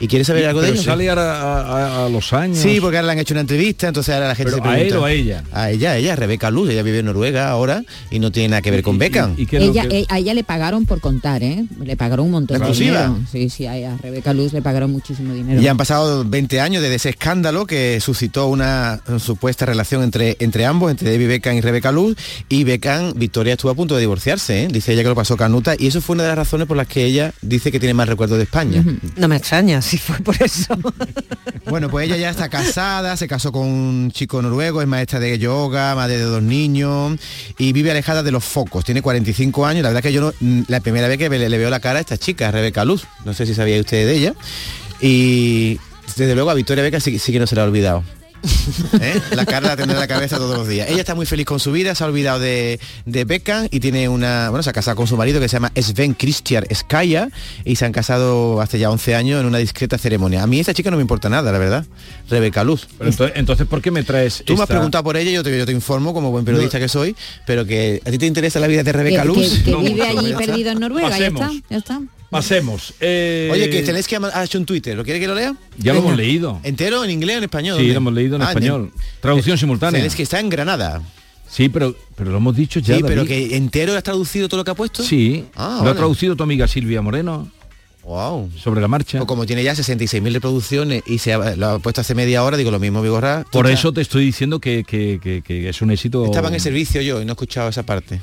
[SPEAKER 18] ¿Y quieres saber algo de
[SPEAKER 1] Pero
[SPEAKER 18] ello?
[SPEAKER 1] sale ahora a, a- a los años.
[SPEAKER 18] Sí, porque ahora le han hecho una entrevista, entonces ahora la gente
[SPEAKER 1] Pero
[SPEAKER 18] se
[SPEAKER 1] ¿a él o a ella?
[SPEAKER 18] A ella, a ella, Rebeca Luz, ella vive en Noruega ahora y no tiene nada que ver con Beckham.
[SPEAKER 15] Ella, eh, a ella le pagaron por contar, ¿eh? Le pagaron un montón
[SPEAKER 18] ¿La
[SPEAKER 15] de
[SPEAKER 18] exclusiva?
[SPEAKER 15] dinero. Sí, sí, a, a Rebeca Luz le pagaron muchísimo dinero.
[SPEAKER 18] Ya han pasado 20 años desde ese escándalo que suscitó una supuesta relación entre, entre ambos, entre David Beckham y Rebeca Luz, y Beckham, Victoria estuvo a punto de divorciarse, ¿eh? dice ella que lo pasó canuta, y eso fue una de las razones por las que ella dice que tiene más recuerdos de España.
[SPEAKER 17] No me extraña, si fue por eso. [LAUGHS]
[SPEAKER 18] Bueno, pues ella ya está casada, se casó con un chico noruego, es maestra de yoga, madre de dos niños y vive alejada de los focos. Tiene 45 años. La verdad que yo no, mm, la primera vez que le, veo la cara a esta chica, Rebeca Luz. No sé si sabía usted de ella. Y desde luego a Victoria Beca sí, sí que no se la ha olvidado. ¿Eh? La cara la tendrá en la cabeza todos los días. Ella está muy feliz con su vida, se ha olvidado de, de Beckham y tiene una, bueno, se ha casado con su marido que se llama Sven Christian Skaya y se han casado hace ya 11 años en una discreta ceremonia. A mí esta chica no me importa nada, la verdad. Rebeca Luz.
[SPEAKER 1] Pero entonces, entonces, ¿por qué me traes
[SPEAKER 18] Tú me has preguntado por ella, yo te, yo te informo como buen periodista que soy, pero que a ti te interesa la vida de Rebeca Luz.
[SPEAKER 15] que- que
[SPEAKER 18] No,
[SPEAKER 15] vive
[SPEAKER 18] mucho,
[SPEAKER 15] allí perdido en Noruega, ya está, ya está.
[SPEAKER 1] Pasemos. Eh,
[SPEAKER 18] Oye, que tenéis que ha hecho un Twitter, ¿lo quiere que lo lea?
[SPEAKER 1] Ya lo hemos leído.
[SPEAKER 18] ¿Entero en inglés o en español?
[SPEAKER 1] Sí, lo hemos leído en
[SPEAKER 18] Ah,
[SPEAKER 1] español. Traducción simultánea.
[SPEAKER 18] Es que está en Granada.
[SPEAKER 1] Sí, pero, pero lo hemos dicho ya.
[SPEAKER 18] sí, pero que entero has traducido todo lo que ha puesto.
[SPEAKER 1] Sí,
[SPEAKER 18] Ah,
[SPEAKER 1] lo ha traducido tu amiga Silvia Moreno.
[SPEAKER 18] Wow.
[SPEAKER 1] Sobre la marcha.
[SPEAKER 18] Pues como tiene ya 66.000 reproducciones y se ha, lo ha puesto hace media hora, digo lo mismo, Vigorra.
[SPEAKER 1] Por eso te estoy diciendo que, que- que- que es un éxito.
[SPEAKER 18] Estaba en el servicio yo y no he escuchado esa parte.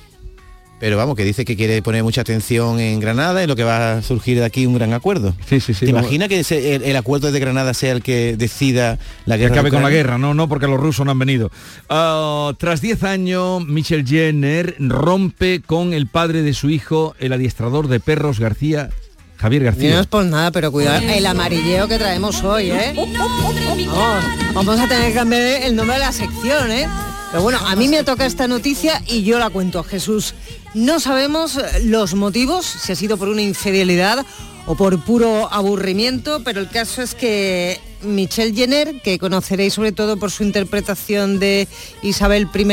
[SPEAKER 18] Pero vamos, que dice que quiere poner mucha atención en Granada y lo que va a surgir de aquí un gran acuerdo.
[SPEAKER 1] Sí, sí, sí.
[SPEAKER 18] ¿Te imaginas que ese- el, el acuerdo de Granada sea el que decida la
[SPEAKER 1] que
[SPEAKER 18] guerra?
[SPEAKER 1] acabe
[SPEAKER 18] de
[SPEAKER 1] con la guerra, no, no, porque los rusos no han venido. Ah, tras 10 años, Michel Jenner rompe con el padre de su hijo, el adiestrador de perros García, Javier
[SPEAKER 17] Y no
[SPEAKER 1] García.
[SPEAKER 17] es por nada, pero cuidado el amarilleo que traemos hoy, ¿eh? Vamos, vamos a tener que cambiar el nombre de la sección, ¿eh? Pero bueno, a mí me toca esta noticia y yo la cuento a Jesús. No sabemos los motivos, si ha sido por una infidelidad o por puro aburrimiento, pero el caso es que Michelle Jenner, que conoceréis sobre todo por su interpretación de Isabel I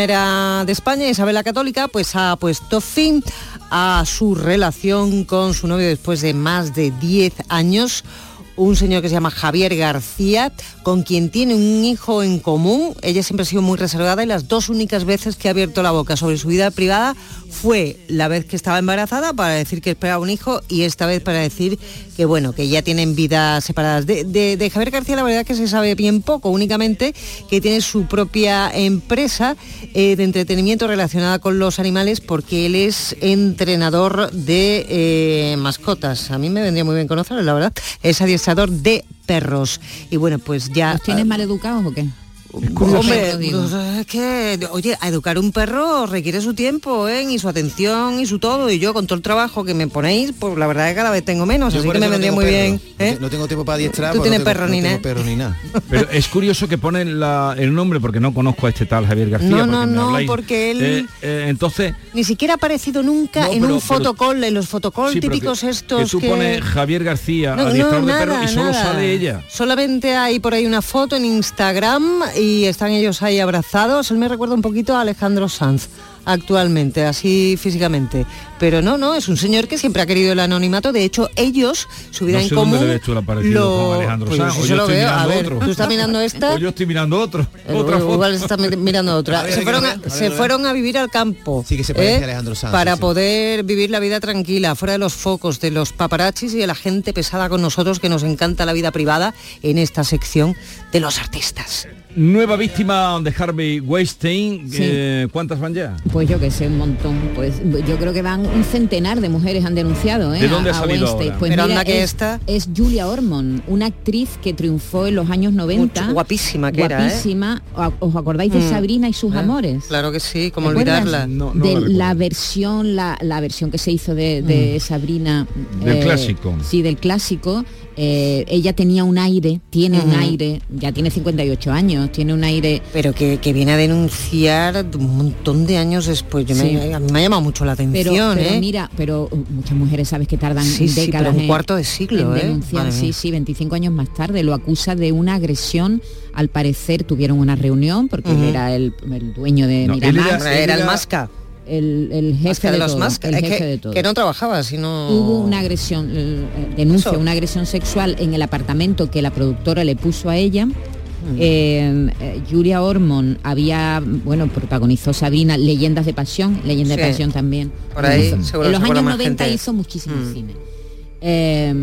[SPEAKER 17] de España, Isabel la Católica, pues ha puesto fin a su relación con su novio después de más de 10 años un señor que se llama Javier García, con quien tiene un hijo en común. Ella siempre ha sido muy reservada y las dos únicas veces que ha abierto la boca sobre su vida privada fue la vez que estaba embarazada para decir que esperaba un hijo y esta vez para decir que bueno, que ya tienen vidas separadas. De, Javier García la verdad que se sabe bien poco, únicamente que tiene su propia empresa eh, de entretenimiento relacionada con los animales porque él es entrenador de eh, mascotas. A mí me vendría muy bien conocerlo, la verdad. Es de perros. Y bueno, pues ya...
[SPEAKER 15] ¿Los tienes mal educados o qué?
[SPEAKER 17] Hombre, es que, oye, a educar un perro requiere su tiempo, ¿eh? Y su atención y su todo. Y yo con todo el trabajo que me ponéis, pues la verdad es que cada vez tengo menos,
[SPEAKER 18] Yo
[SPEAKER 17] así que me
[SPEAKER 18] no
[SPEAKER 17] vendría
[SPEAKER 18] tengo
[SPEAKER 17] muy
[SPEAKER 18] perro.
[SPEAKER 17] bien.
[SPEAKER 18] No
[SPEAKER 17] ¿eh?
[SPEAKER 18] No tengo tiempo para adiestrar.
[SPEAKER 17] Tú tienes
[SPEAKER 18] no tengo-
[SPEAKER 17] perro
[SPEAKER 18] no
[SPEAKER 17] ni
[SPEAKER 18] tengo
[SPEAKER 17] nada.
[SPEAKER 18] perro ni nada. [LAUGHS]
[SPEAKER 1] Pero es curioso que ponen la- el nombre porque no conozco a este tal Javier García.
[SPEAKER 17] No, no, no,
[SPEAKER 1] habláis.
[SPEAKER 17] porque él-
[SPEAKER 1] Eh, eh, entonces,
[SPEAKER 17] Ni siquiera ha aparecido nunca
[SPEAKER 1] No,
[SPEAKER 17] en
[SPEAKER 1] pero-
[SPEAKER 17] un fotocall, en los fotocall
[SPEAKER 1] sí,
[SPEAKER 17] típicos
[SPEAKER 1] que,
[SPEAKER 17] estos
[SPEAKER 1] que tú pones Javier García,
[SPEAKER 17] No,
[SPEAKER 1] adiestrador
[SPEAKER 17] no,
[SPEAKER 1] de perros,
[SPEAKER 17] nada,
[SPEAKER 1] y solo
[SPEAKER 17] nada.
[SPEAKER 1] sale ella.
[SPEAKER 17] Solamente hay por ahí una foto en Instagram y están ellos ahí abrazados. Él me recuerda un poquito a Alejandro Sanz actualmente, así físicamente. Pero no, no, es un señor que siempre ha querido el anonimato. De hecho, ellos, su vida
[SPEAKER 1] No
[SPEAKER 17] en
[SPEAKER 1] sé
[SPEAKER 17] común...
[SPEAKER 1] dónde tú
[SPEAKER 17] lo-
[SPEAKER 1] con Alejandro
[SPEAKER 17] Pues
[SPEAKER 1] Sanz,
[SPEAKER 17] sí
[SPEAKER 1] yo
[SPEAKER 17] lo veo.
[SPEAKER 1] mirando
[SPEAKER 17] A ver,
[SPEAKER 1] otro.
[SPEAKER 17] tú estás mirando [LAUGHS] esta...
[SPEAKER 1] O yo estoy mirando otro.
[SPEAKER 17] Eh,
[SPEAKER 1] otra foto.
[SPEAKER 17] Igual se está mi- mirando otra.
[SPEAKER 18] A ver,
[SPEAKER 17] se fueron,
[SPEAKER 18] a
[SPEAKER 17] a,
[SPEAKER 18] ver,
[SPEAKER 17] se
[SPEAKER 18] a ver.
[SPEAKER 17] fueron a vivir al campo.
[SPEAKER 18] Sí, que se parece
[SPEAKER 17] ¿eh?
[SPEAKER 18] a Alejandro Sanz,
[SPEAKER 17] Para
[SPEAKER 18] sí.
[SPEAKER 17] poder vivir la vida tranquila, fuera de los focos, de los paparachis y de la gente pesada con nosotros que nos encanta la vida privada en esta sección de los artistas.
[SPEAKER 1] Nueva víctima de Harvey Weinstein.
[SPEAKER 15] Sí.
[SPEAKER 1] eh, ¿Cuántas van ya?
[SPEAKER 15] Pues yo que sé, un montón. Pues yo creo que van un centenar de mujeres han denunciado, ¿eh?
[SPEAKER 1] ¿De dónde
[SPEAKER 15] a-
[SPEAKER 1] ha salido ahora?
[SPEAKER 15] Pues
[SPEAKER 17] Pero
[SPEAKER 15] mira,
[SPEAKER 17] anda que
[SPEAKER 15] es,
[SPEAKER 17] esta-
[SPEAKER 15] es Julia Ormond, una actriz que triunfó en los años 90.
[SPEAKER 17] Mucho- guapísima que era, ¿eh?
[SPEAKER 15] Guapísima. ¿O- ¿Os acordáis de
[SPEAKER 17] Mm.
[SPEAKER 15] Sabrina y sus
[SPEAKER 17] Eh,
[SPEAKER 15] amores?
[SPEAKER 17] Claro que sí, como olvidarla.
[SPEAKER 15] de la versión la, la versión que se hizo de, de
[SPEAKER 17] Mm.
[SPEAKER 15] Sabrina
[SPEAKER 1] Del clásico.
[SPEAKER 15] sí del clásico eh, ella tenía un aire tiene un aire ya tiene 58 años tiene un aire
[SPEAKER 17] Pero que, que viene a denunciar un montón de años después. Yo me- a mí me ha llamado mucho la atención,
[SPEAKER 15] pero
[SPEAKER 17] ¿eh?
[SPEAKER 15] mira pero muchas mujeres sabes que tardan
[SPEAKER 17] Sí, sí,
[SPEAKER 15] décadas
[SPEAKER 17] pero un
[SPEAKER 15] en-
[SPEAKER 17] cuarto de siglo,
[SPEAKER 15] en
[SPEAKER 17] ¿eh?
[SPEAKER 15] denunciar sí sí 25 años más tarde lo acusa de una agresión al parecer tuvieron una reunión porque él era el, el dueño de
[SPEAKER 1] No, él era-
[SPEAKER 15] Miramar
[SPEAKER 17] Era,
[SPEAKER 1] él
[SPEAKER 17] el
[SPEAKER 1] era-
[SPEAKER 17] Masca.
[SPEAKER 15] El, el jefe de,
[SPEAKER 17] los
[SPEAKER 15] todo,
[SPEAKER 17] Masca.
[SPEAKER 15] el
[SPEAKER 17] Es
[SPEAKER 15] jefe
[SPEAKER 17] que,
[SPEAKER 15] de todo.
[SPEAKER 17] que no trabajaba, sino...
[SPEAKER 15] Hubo una agresión, eh, denuncia
[SPEAKER 17] Eso.
[SPEAKER 15] una agresión sexual en el apartamento que la productora le puso a ella.
[SPEAKER 17] Mm.
[SPEAKER 15] Eh, eh, Julia Ormond había, bueno, protagonizó Sabina, Leyendas de Pasión, Leyenda de
[SPEAKER 17] Sí.
[SPEAKER 15] Pasión también.
[SPEAKER 17] Por ahí seguro
[SPEAKER 15] en los años
[SPEAKER 17] más
[SPEAKER 15] 90
[SPEAKER 17] gente.
[SPEAKER 15] hizo muchísimo
[SPEAKER 17] Mm.
[SPEAKER 15] cine. Eh,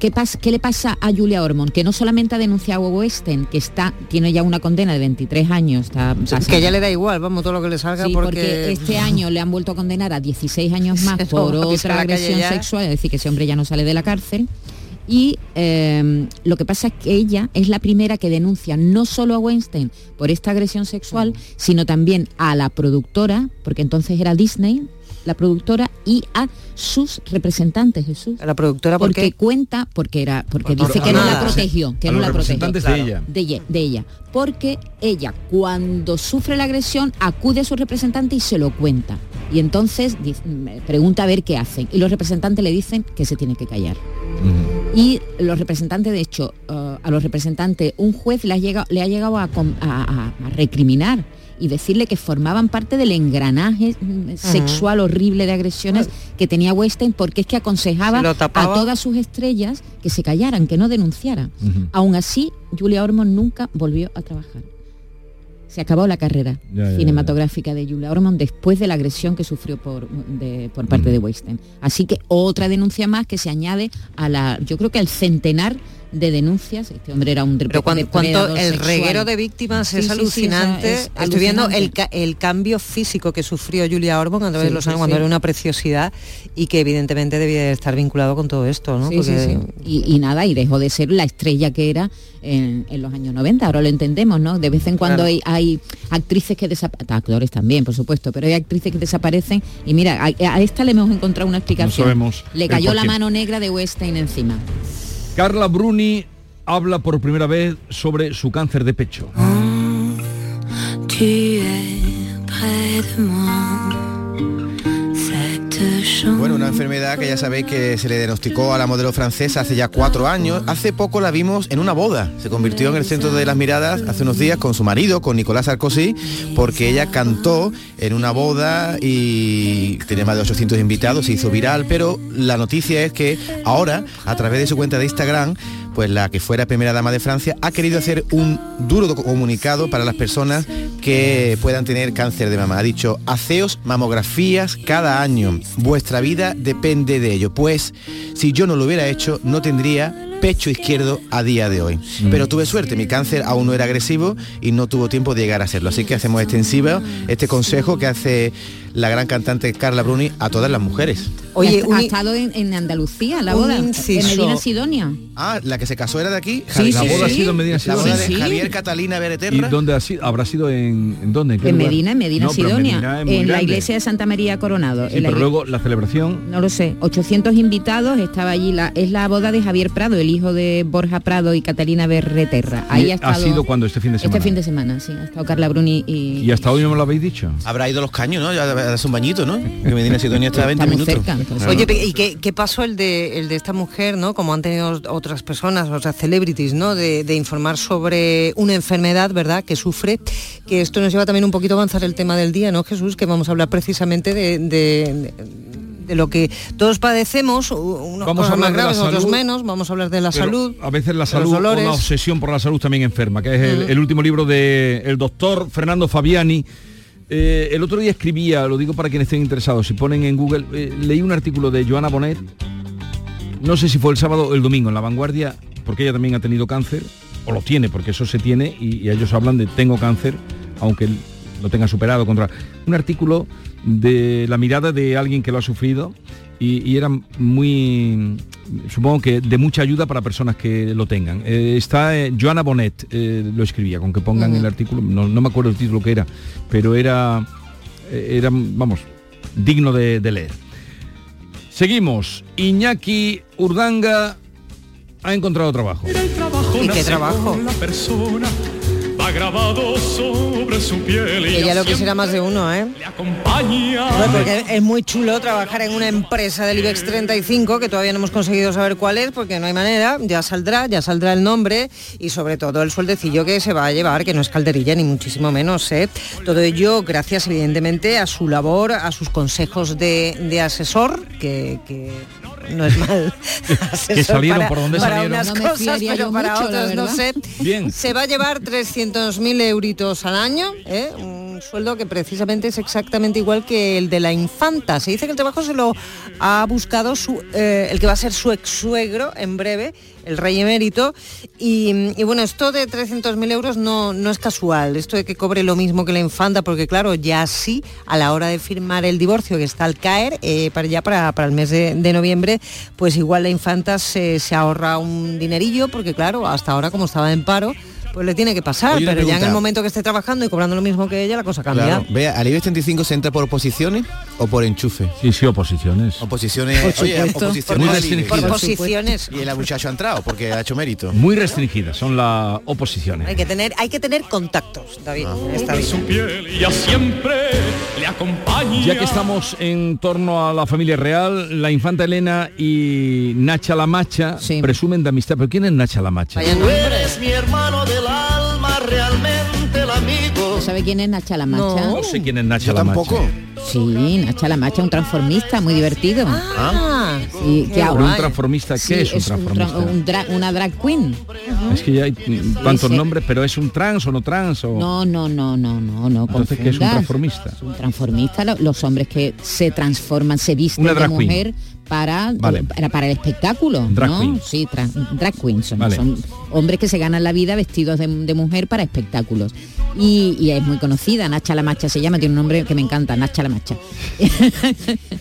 [SPEAKER 15] ¿qué, pasa, ¿Qué le pasa a Julia Ormond? Que no solamente ha denunciado a Weston, que está, tiene ya una condena de 23 años, está
[SPEAKER 17] Sí, que a ella le da igual, vamos, todo lo que le salga
[SPEAKER 15] Sí,
[SPEAKER 17] porque...
[SPEAKER 15] porque este año le han vuelto a condenar a 16 años [LAUGHS] más por otra agresión
[SPEAKER 17] ya.
[SPEAKER 15] sexual, es decir, que ese hombre ya no sale de la cárcel. Y eh, lo que pasa es que ella es la primera que denuncia no solo a Weinstein por esta agresión sexual, sino también a la productora, porque entonces era Disney, la productora, y a sus representantes, Jesús.
[SPEAKER 17] A la productora
[SPEAKER 15] porque cuenta, porque era, porque
[SPEAKER 1] Por-
[SPEAKER 15] dice que no
[SPEAKER 1] la-
[SPEAKER 15] la protegió, que
[SPEAKER 1] a
[SPEAKER 15] no
[SPEAKER 1] los
[SPEAKER 15] la protegió
[SPEAKER 1] de ella.
[SPEAKER 15] de ella, de ella, porque ella cuando sufre la agresión acude a su representante y se lo cuenta. Y entonces dice- me pregunta a ver qué hacen. Y los representantes le dicen que se tiene que callar. Y los representantes, de hecho, eh, a los representantes, un juez le ha llegado, le ha llegado a, com- a- a- a recriminar y decirle que formaban parte del engranaje mm, sexual horrible de agresiones que tenía Weinstein porque es que aconsejaba a todas sus estrellas que se callaran, que no denunciaran. Aún así, Julia Ormond nunca volvió a trabajar. Se acabó la carrera
[SPEAKER 1] Ya, ya, ya.
[SPEAKER 15] cinematográfica de Julia Ormond después de la agresión que sufrió por, de- por parte de Weinstein. Así que otra denuncia más que se añade a la, yo creo que al centenar de denuncias. Este hombre era un
[SPEAKER 17] Pero cuando, cuanto el
[SPEAKER 15] sexual.
[SPEAKER 17] reguero de víctimas
[SPEAKER 15] Sí,
[SPEAKER 17] es
[SPEAKER 15] sí, sí,
[SPEAKER 17] alucinante.
[SPEAKER 15] o sea, es
[SPEAKER 17] Estoy viendo el, ca- el cambio físico que sufrió Julia Ormond a través
[SPEAKER 15] Sí,
[SPEAKER 17] de los
[SPEAKER 15] sí,
[SPEAKER 17] años cuando
[SPEAKER 15] sí.
[SPEAKER 17] era una preciosidad y que evidentemente debía de estar vinculado con todo esto, ¿no?
[SPEAKER 15] Sí, sí,
[SPEAKER 17] Porque-
[SPEAKER 15] sí. Y, y nada, y dejó de ser la estrella que era en, en los años 90, ahora lo entendemos, ¿no? De vez en cuando
[SPEAKER 17] Claro.
[SPEAKER 15] hay, hay actrices que desaparecen, actores también, por supuesto, pero hay actrices que desaparecen y mira, a, a esta le hemos encontrado una explicación.
[SPEAKER 1] sabemos
[SPEAKER 15] le cayó la mano negra de Weinstein encima.
[SPEAKER 1] Carla Bruni habla por primera vez sobre su cáncer de pecho.
[SPEAKER 19] Tu
[SPEAKER 18] Bueno, una enfermedad que ya sabéis que se le diagnosticó a la modelo francesa hace ya cuatro años. Hace poco la vimos en una boda. Se convirtió en el centro de las miradas hace unos días con su marido, con Nicolás Sarkozy, porque ella cantó en una boda y tenía más de 800 invitados, se hizo viral, pero la noticia es que ahora, a través de su cuenta de Instagram, pues la que fuera primera dama de Francia ha querido hacer un duro comunicado para las personas que puedan tener cáncer de mama. Ha dicho, haceos mamografías cada año. Vuestra vida depende de ello. Pues si yo no lo hubiera hecho, no tendría pecho izquierdo a día de hoy. Pero tuve suerte, mi cáncer aún no era agresivo y no tuvo tiempo de llegar a serlo. Así que hacemos extensiva este consejo que hace la gran cantante Carla Bruni a todas las mujeres.
[SPEAKER 17] Oye,
[SPEAKER 15] ha,
[SPEAKER 17] un
[SPEAKER 15] ha
[SPEAKER 17] i-
[SPEAKER 15] estado en, en Andalucía, la boda, en. Medina Sidonia.
[SPEAKER 18] Ah, la que se casó era de aquí.
[SPEAKER 15] Sí,
[SPEAKER 1] la
[SPEAKER 15] sí,
[SPEAKER 1] boda
[SPEAKER 15] sí.
[SPEAKER 1] ha sido en Medina
[SPEAKER 18] La boda
[SPEAKER 1] Sidonia.
[SPEAKER 18] de. Javier Catalina
[SPEAKER 1] ¿Y
[SPEAKER 18] Bereterra.
[SPEAKER 1] dónde ha sido? ¿Habrá sido en, en dónde? ¿En qué
[SPEAKER 15] En
[SPEAKER 1] lugar?
[SPEAKER 15] Medina, en Medina
[SPEAKER 1] No,
[SPEAKER 15] Sidonia,
[SPEAKER 1] Medina
[SPEAKER 15] en la iglesia de Santa María Coronado. En la
[SPEAKER 1] pero luego la celebración
[SPEAKER 15] No lo sé, 800 invitados, estaba allí, la, es la boda de Javier Prado, el hijo de Borja Prado y Catalina Berreterra. Ahí
[SPEAKER 1] y
[SPEAKER 15] ha
[SPEAKER 1] ha
[SPEAKER 15] estado...
[SPEAKER 1] sido cuando este fin de semana.
[SPEAKER 15] Este fin de semana, sí, ha estado Carla Bruni y...
[SPEAKER 1] Y hasta hoy no me lo habéis dicho.
[SPEAKER 18] Habrá ido los caños, ¿no? Ya darse un bañito, ¿no? Que Medina Sidonia está a 20
[SPEAKER 15] Estamos
[SPEAKER 18] minutos.
[SPEAKER 15] cerca.
[SPEAKER 17] Oye, ¿y qué, qué pasó el de, el de esta mujer, ¿no? Como han tenido otras personas, o sea, celebrities, ¿no? De, de informar sobre una enfermedad, ¿verdad? Que sufre, que esto nos lleva también un poquito a avanzar el tema del día, ¿no, Jesús? Que vamos a hablar precisamente de, de- de lo que todos padecemos, unos
[SPEAKER 1] Vamos a
[SPEAKER 17] cosas más
[SPEAKER 1] de la
[SPEAKER 17] graves, otros menos, vamos a hablar de la
[SPEAKER 1] Pero
[SPEAKER 17] salud.
[SPEAKER 1] A veces la
[SPEAKER 17] de
[SPEAKER 1] salud la obsesión por la salud también enferma, que es el,
[SPEAKER 17] Mm.
[SPEAKER 1] el último libro del doctor Fernando Fabiani. Eh, el otro día escribía, lo digo para quienes estén interesados, si ponen en Google, eh, leí un artículo de Joana Bonet, no sé si fue el sábado o el domingo en La Vanguardia, porque ella también ha tenido cáncer, o lo tiene, porque eso se tiene, y, y ellos hablan de tengo cáncer, aunque lo tenga superado contra un artículo de la mirada de alguien que lo ha sufrido y, y era muy supongo que de mucha ayuda para personas que lo tengan. Eh, está eh, Joana Bonet, eh, lo escribía, con que pongan el artículo, no, no me acuerdo el título que era, pero era, eh, era vamos, digno de, de leer. Seguimos. Iñaki Urdanga ha encontrado trabajo.
[SPEAKER 17] ¿Y qué trabajo?
[SPEAKER 20] La persona grabado sobre su piel y
[SPEAKER 17] ya lo quisiera más de uno, ¿eh?
[SPEAKER 20] acompaña.
[SPEAKER 17] Bueno, porque es muy chulo trabajar en una empresa del IBEX 35 que todavía no hemos conseguido saber cuál es porque no hay manera, ya saldrá, ya saldrá el nombre y sobre todo el sueldecillo que se va a llevar, que no es calderilla ni muchísimo menos. ¿eh? Todo ello gracias evidentemente a su labor, a sus consejos de, de asesor, que, que no es mal. [LAUGHS] asesor
[SPEAKER 1] salieron,
[SPEAKER 17] para,
[SPEAKER 1] ¿por dónde
[SPEAKER 17] para
[SPEAKER 1] salieron?
[SPEAKER 17] unas
[SPEAKER 1] No
[SPEAKER 17] cosas, pero para
[SPEAKER 15] mucho,
[SPEAKER 17] otras no sé.
[SPEAKER 1] Bien.
[SPEAKER 17] Se va a llevar 300.000 euritos al año, ¿eh? Un sueldo que precisamente es exactamente igual que el de la infanta. Se dice que el trabajo se lo ha buscado su, eh, el que va a ser su ex suegro en breve, el rey emérito. Y, bueno, esto de 300.000 euros no, no es casual, esto de que cobre lo mismo que la infanta, porque claro, ya sí, a la hora de firmar el divorcio que está al caer, eh, para ya para, para el mes de, de noviembre, pues igual la infanta se, se ahorra un dinerillo, porque claro, hasta ahora como estaba en paro, pues le tiene que pasar,
[SPEAKER 18] Oye,
[SPEAKER 17] pero ya en el momento que esté trabajando y cobrando lo mismo que ella, la cosa cambia.
[SPEAKER 18] Claro. Vea, ¿al IBEX 35 se entra por oposiciones o por enchufe?
[SPEAKER 1] Sí, sí, oposiciones.
[SPEAKER 18] Oposiciones,
[SPEAKER 17] Por
[SPEAKER 18] oye,
[SPEAKER 17] supuesto.
[SPEAKER 18] oposiciones
[SPEAKER 1] Muy restringidas.
[SPEAKER 17] Por posiciones.
[SPEAKER 18] Y el muchacho ha entrado porque ha hecho mérito.
[SPEAKER 1] Muy restringidas son las oposiciones.
[SPEAKER 17] Hay que tener, hay que tener contactos, David, en esta
[SPEAKER 20] Sobre
[SPEAKER 17] vida.
[SPEAKER 20] su piel y ya siempre le acompaña.
[SPEAKER 1] Ya que estamos en torno a la familia real, la infanta Elena y Nacha la Macha presumen de amistad. ¿Pero quién es Nacha la Macha?
[SPEAKER 20] Tú eres mi hermano.
[SPEAKER 15] ¿Sabe quién es Nacha la Macha?
[SPEAKER 1] No sé quién es Nacha la Macha.
[SPEAKER 15] Sí, Nacha la Macha, un transformista muy divertido.
[SPEAKER 17] Ah,
[SPEAKER 15] sí, que
[SPEAKER 1] Pero un transformista, ¿qué
[SPEAKER 15] Sí,
[SPEAKER 1] es un
[SPEAKER 15] tra-
[SPEAKER 1] transformista?
[SPEAKER 15] un dra- una drag queen.
[SPEAKER 1] Es que ya hay tantos
[SPEAKER 15] Ese-
[SPEAKER 1] nombres, pero es un trans o no trans o.
[SPEAKER 15] No, no, no, no, no, no.
[SPEAKER 1] Entonces, ¿qué es un transformista?
[SPEAKER 15] Un transformista, lo- los hombres que se transforman, se visten
[SPEAKER 1] Una
[SPEAKER 15] de
[SPEAKER 1] drag queen.
[SPEAKER 15] mujer para,
[SPEAKER 1] Vale.
[SPEAKER 15] para, para el espectáculo.
[SPEAKER 1] Drag
[SPEAKER 15] ¿no?
[SPEAKER 1] queen.
[SPEAKER 15] Sí, tra- drag queens son,
[SPEAKER 1] Vale.
[SPEAKER 15] son hombres que se ganan la vida vestidos de, de mujer para espectáculos. Y, y es muy conocida, Nacha la Macha se llama, tiene un nombre que me encanta, Nacha la Macha. [LAUGHS]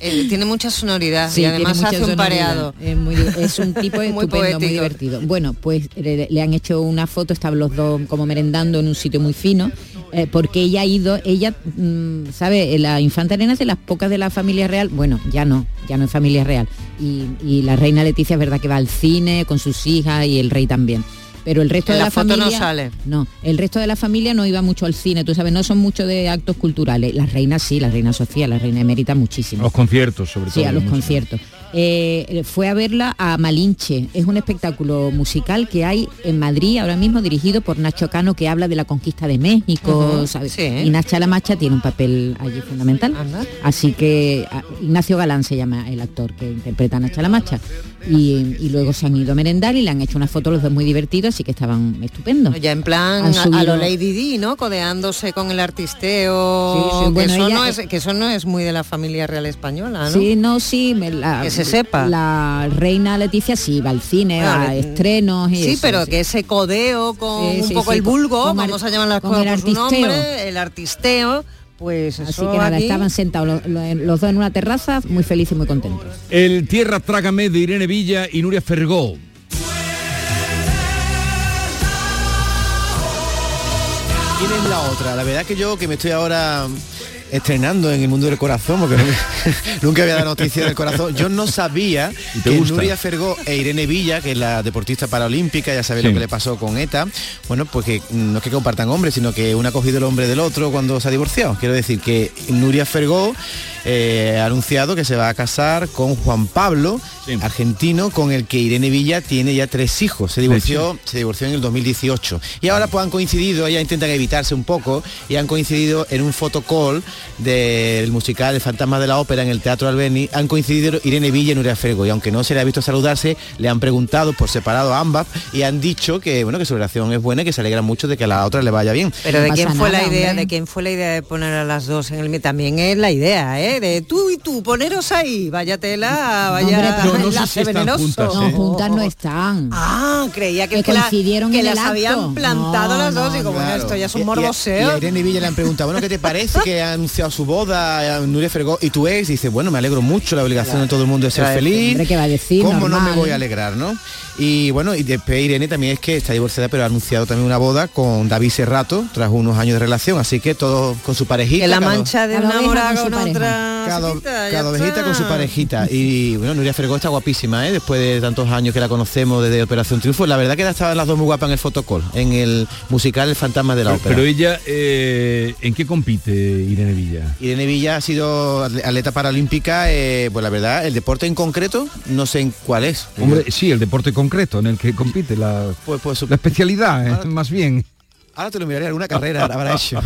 [SPEAKER 17] Eh, tiene mucha sonoridad
[SPEAKER 15] Sí,
[SPEAKER 17] y además hace un pareado.
[SPEAKER 15] Es, muy di- es un tipo [LAUGHS]
[SPEAKER 17] Muy
[SPEAKER 15] estupendo, muy divertido. Bueno, pues le, le han hecho una foto, estaban los dos como merendando en un sitio muy fino, eh, porque ella ha ido, ella, mm, ¿sabe? La infanta Elena es de las pocas de la familia real, bueno, ya no, ya no es familia real. Y, y la reina Leticia es verdad que va al cine con sus hijas y el rey también. Pero el resto
[SPEAKER 17] En
[SPEAKER 15] de
[SPEAKER 17] la
[SPEAKER 15] la,
[SPEAKER 17] foto no
[SPEAKER 15] familia
[SPEAKER 17] sale.
[SPEAKER 15] no, el resto de la familia no iba mucho al cine, tú sabes, no son mucho de actos culturales. Las reinas sí, la reina Sofía, la reina emérita muchísimo.
[SPEAKER 1] Los conciertos, sobre
[SPEAKER 15] Sí,
[SPEAKER 1] todo.
[SPEAKER 15] a los conciertos. Eh, fue a verla a Malinche. Es un espectáculo musical que hay en Madrid ahora mismo dirigido por Nacho Cano que habla de la conquista de México. ¿sabes?
[SPEAKER 17] sí.
[SPEAKER 15] Y Nacha La Macha tiene un papel allí fundamental. Así que a- Ignacio Galán se llama el actor que interpreta a Nacha La Macha. Y, y luego se han ido a merendar y le han hecho una foto los dos muy divertidos, así que estaban estupendos.
[SPEAKER 17] Ya en plan a, lo Lady Di, ¿no? Codeándose con el artisteo.
[SPEAKER 15] Sí, sí,
[SPEAKER 17] que,
[SPEAKER 15] bueno,
[SPEAKER 17] eso no
[SPEAKER 15] es-
[SPEAKER 17] es, que eso no es muy de la familia real española, ¿no?
[SPEAKER 15] Sí, no, sí, me la-
[SPEAKER 17] se sepa.
[SPEAKER 15] La reina Leticia sí va al cine,
[SPEAKER 17] Claro,
[SPEAKER 15] a estrenos y
[SPEAKER 17] Sí,
[SPEAKER 15] eso,
[SPEAKER 17] pero
[SPEAKER 15] sí.
[SPEAKER 17] que ese codeo con
[SPEAKER 15] Sí,
[SPEAKER 17] un
[SPEAKER 15] sí,
[SPEAKER 17] poco
[SPEAKER 15] sí,
[SPEAKER 17] el vulgo,
[SPEAKER 15] con
[SPEAKER 17] vamos a llamar las
[SPEAKER 15] con
[SPEAKER 17] cosas
[SPEAKER 15] el
[SPEAKER 17] por su
[SPEAKER 15] artisteo.
[SPEAKER 17] nombre, el artisteo, pues
[SPEAKER 15] Así que nada,
[SPEAKER 17] aquí-
[SPEAKER 15] estaban sentados los, los- los dos en una terraza, muy felices y muy contentos.
[SPEAKER 1] El Tierra Trágame de Irene Villa y Nuria Fergó.
[SPEAKER 18] ¿Quién es la otra? La verdad que yo que me estoy ahora estrenando en el mundo del corazón, porque [LAUGHS] nunca había dado noticia del corazón. Yo no sabía
[SPEAKER 1] ¿Y te
[SPEAKER 18] que
[SPEAKER 1] gusta?
[SPEAKER 18] Nuria Fergó e Irene Villa, que es la deportista paralímpica, ya sabéis
[SPEAKER 1] Sí.
[SPEAKER 18] lo que le pasó con ETA, bueno, pues que no es que compartan hombres, sino que uno ha cogido el hombre del otro cuando se ha divorciado. Quiero decir que Nuria Fergó eh, ha anunciado que se va a casar con Juan Pablo, argentino, con el que Irene Villa tiene ya tres hijos. Se divorció, se divorció en el 2018. Y ahora pues han coincidido, ellas intentan evitarse un poco, y han coincidido en un fotocall del musical El Fantasma de la Ópera en el Teatro Albeni, han coincidido Irene Villa y Nuria Fergo. Y aunque no se le ha visto saludarse, le han preguntado por separado a ambas y han dicho que bueno que su relación es buena y que se alegran mucho de que a la otra le vaya bien.
[SPEAKER 17] Pero de
[SPEAKER 15] No
[SPEAKER 17] quién fue
[SPEAKER 15] nada,
[SPEAKER 17] la idea,
[SPEAKER 15] hombre.
[SPEAKER 17] de quién fue la idea de poner a las dos en el también es la idea, ¿eh? De tú y tú, poneros ahí, vaya tela, vaya
[SPEAKER 15] Hombre, pero-
[SPEAKER 1] No, no sé si están
[SPEAKER 17] venenoso.
[SPEAKER 1] juntas,
[SPEAKER 15] No,
[SPEAKER 1] ¿eh?
[SPEAKER 15] juntas no están.
[SPEAKER 17] Ah, creía que,
[SPEAKER 15] Que coincidieron
[SPEAKER 17] que
[SPEAKER 15] en
[SPEAKER 17] las
[SPEAKER 15] el acto.
[SPEAKER 17] habían plantado
[SPEAKER 15] No,
[SPEAKER 17] las dos
[SPEAKER 15] no,
[SPEAKER 17] y como bueno,
[SPEAKER 18] Claro.
[SPEAKER 17] esto ya es
[SPEAKER 18] Y-
[SPEAKER 17] un
[SPEAKER 18] y-
[SPEAKER 17] morboseo.
[SPEAKER 18] Y a Irene Villa le han preguntado, bueno, ¿qué te parece que ha anunciado su boda a Nuria Fergó y tu ex? Y dice, bueno, me alegro mucho, la obligación de todo el mundo es ser
[SPEAKER 17] Claro,
[SPEAKER 18] feliz.
[SPEAKER 15] hombre, ¿qué va a decir?
[SPEAKER 18] ¿Cómo no me voy a alegrar, no? Y bueno, y después Irene también es que está divorciada, pero ha anunciado también una boda con David Serrato, tras unos años de relación, así que todo con su parejita.
[SPEAKER 17] que la mancha de una
[SPEAKER 15] con pareja.
[SPEAKER 17] otra
[SPEAKER 18] cada, ovejita con su parejita. Y bueno, Nuria Fergó está guapísima, ¿eh? Después de tantos años que la conocemos desde Operación Triunfo. La verdad que estaban las dos muy guapas en el fotocall, en el musical El Fantasma de la Ópera.
[SPEAKER 1] pero ella, eh, ¿en qué compite Irene Villa?
[SPEAKER 18] Irene Villa ha sido atle- atleta paralímpica, eh, pues la verdad, el deporte en concreto, no sé en cuál es.
[SPEAKER 1] Hombre, sí, el deporte concreto en el que compite, la,
[SPEAKER 18] Pues, pues,
[SPEAKER 1] la especialidad, eh, más bien.
[SPEAKER 18] Ahora te lo miraré, alguna carrera habrá [LAUGHS] hecho.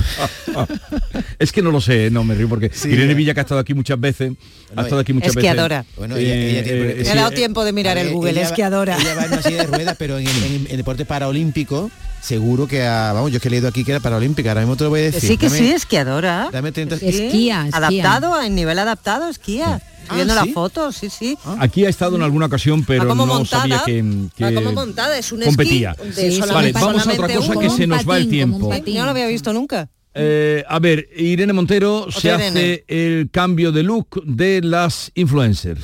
[SPEAKER 1] es que no lo sé, no me río porque
[SPEAKER 18] Sí,
[SPEAKER 1] Irene
[SPEAKER 18] eh.
[SPEAKER 1] Villa que ha estado aquí muchas veces, ha estado aquí muchas
[SPEAKER 17] Esquiadora.
[SPEAKER 1] veces.
[SPEAKER 18] Bueno, ella- ella tiene-
[SPEAKER 17] Me
[SPEAKER 1] sí,
[SPEAKER 17] ha dado
[SPEAKER 1] eh,
[SPEAKER 17] tiempo de mirar
[SPEAKER 18] A
[SPEAKER 17] el Google,
[SPEAKER 18] ella
[SPEAKER 17] es
[SPEAKER 18] va-
[SPEAKER 17] que adora.
[SPEAKER 18] Ella va en una silla de ruedas, pero en el, en el deporte paraolímpico, seguro que ha, vamos, yo es que he leído aquí que era paralímpica, ahora mismo te lo voy a decir.
[SPEAKER 17] sí, que
[SPEAKER 18] Dame-
[SPEAKER 17] sí, esquiadora.
[SPEAKER 18] Dame 30
[SPEAKER 17] Sí,
[SPEAKER 15] Esquía, esquía.
[SPEAKER 17] Adaptado, en nivel adaptado, esquía. Estoy
[SPEAKER 18] Ah,
[SPEAKER 17] viendo
[SPEAKER 18] ¿sí?
[SPEAKER 17] las fotos, sí, sí.
[SPEAKER 1] Aquí ha estado en alguna ocasión, pero
[SPEAKER 17] como
[SPEAKER 1] no
[SPEAKER 17] montada,
[SPEAKER 1] sabía que,
[SPEAKER 17] va
[SPEAKER 1] que
[SPEAKER 17] como montada, es un
[SPEAKER 1] competía.
[SPEAKER 17] de
[SPEAKER 15] Sí,
[SPEAKER 17] solamente-
[SPEAKER 1] Vale, vamos a otra cosa que se nos va el tiempo.
[SPEAKER 17] no lo había visto nunca.
[SPEAKER 1] Eh, a ver, Irene Montero se
[SPEAKER 17] Irene.
[SPEAKER 1] hace el cambio de look de las influencers.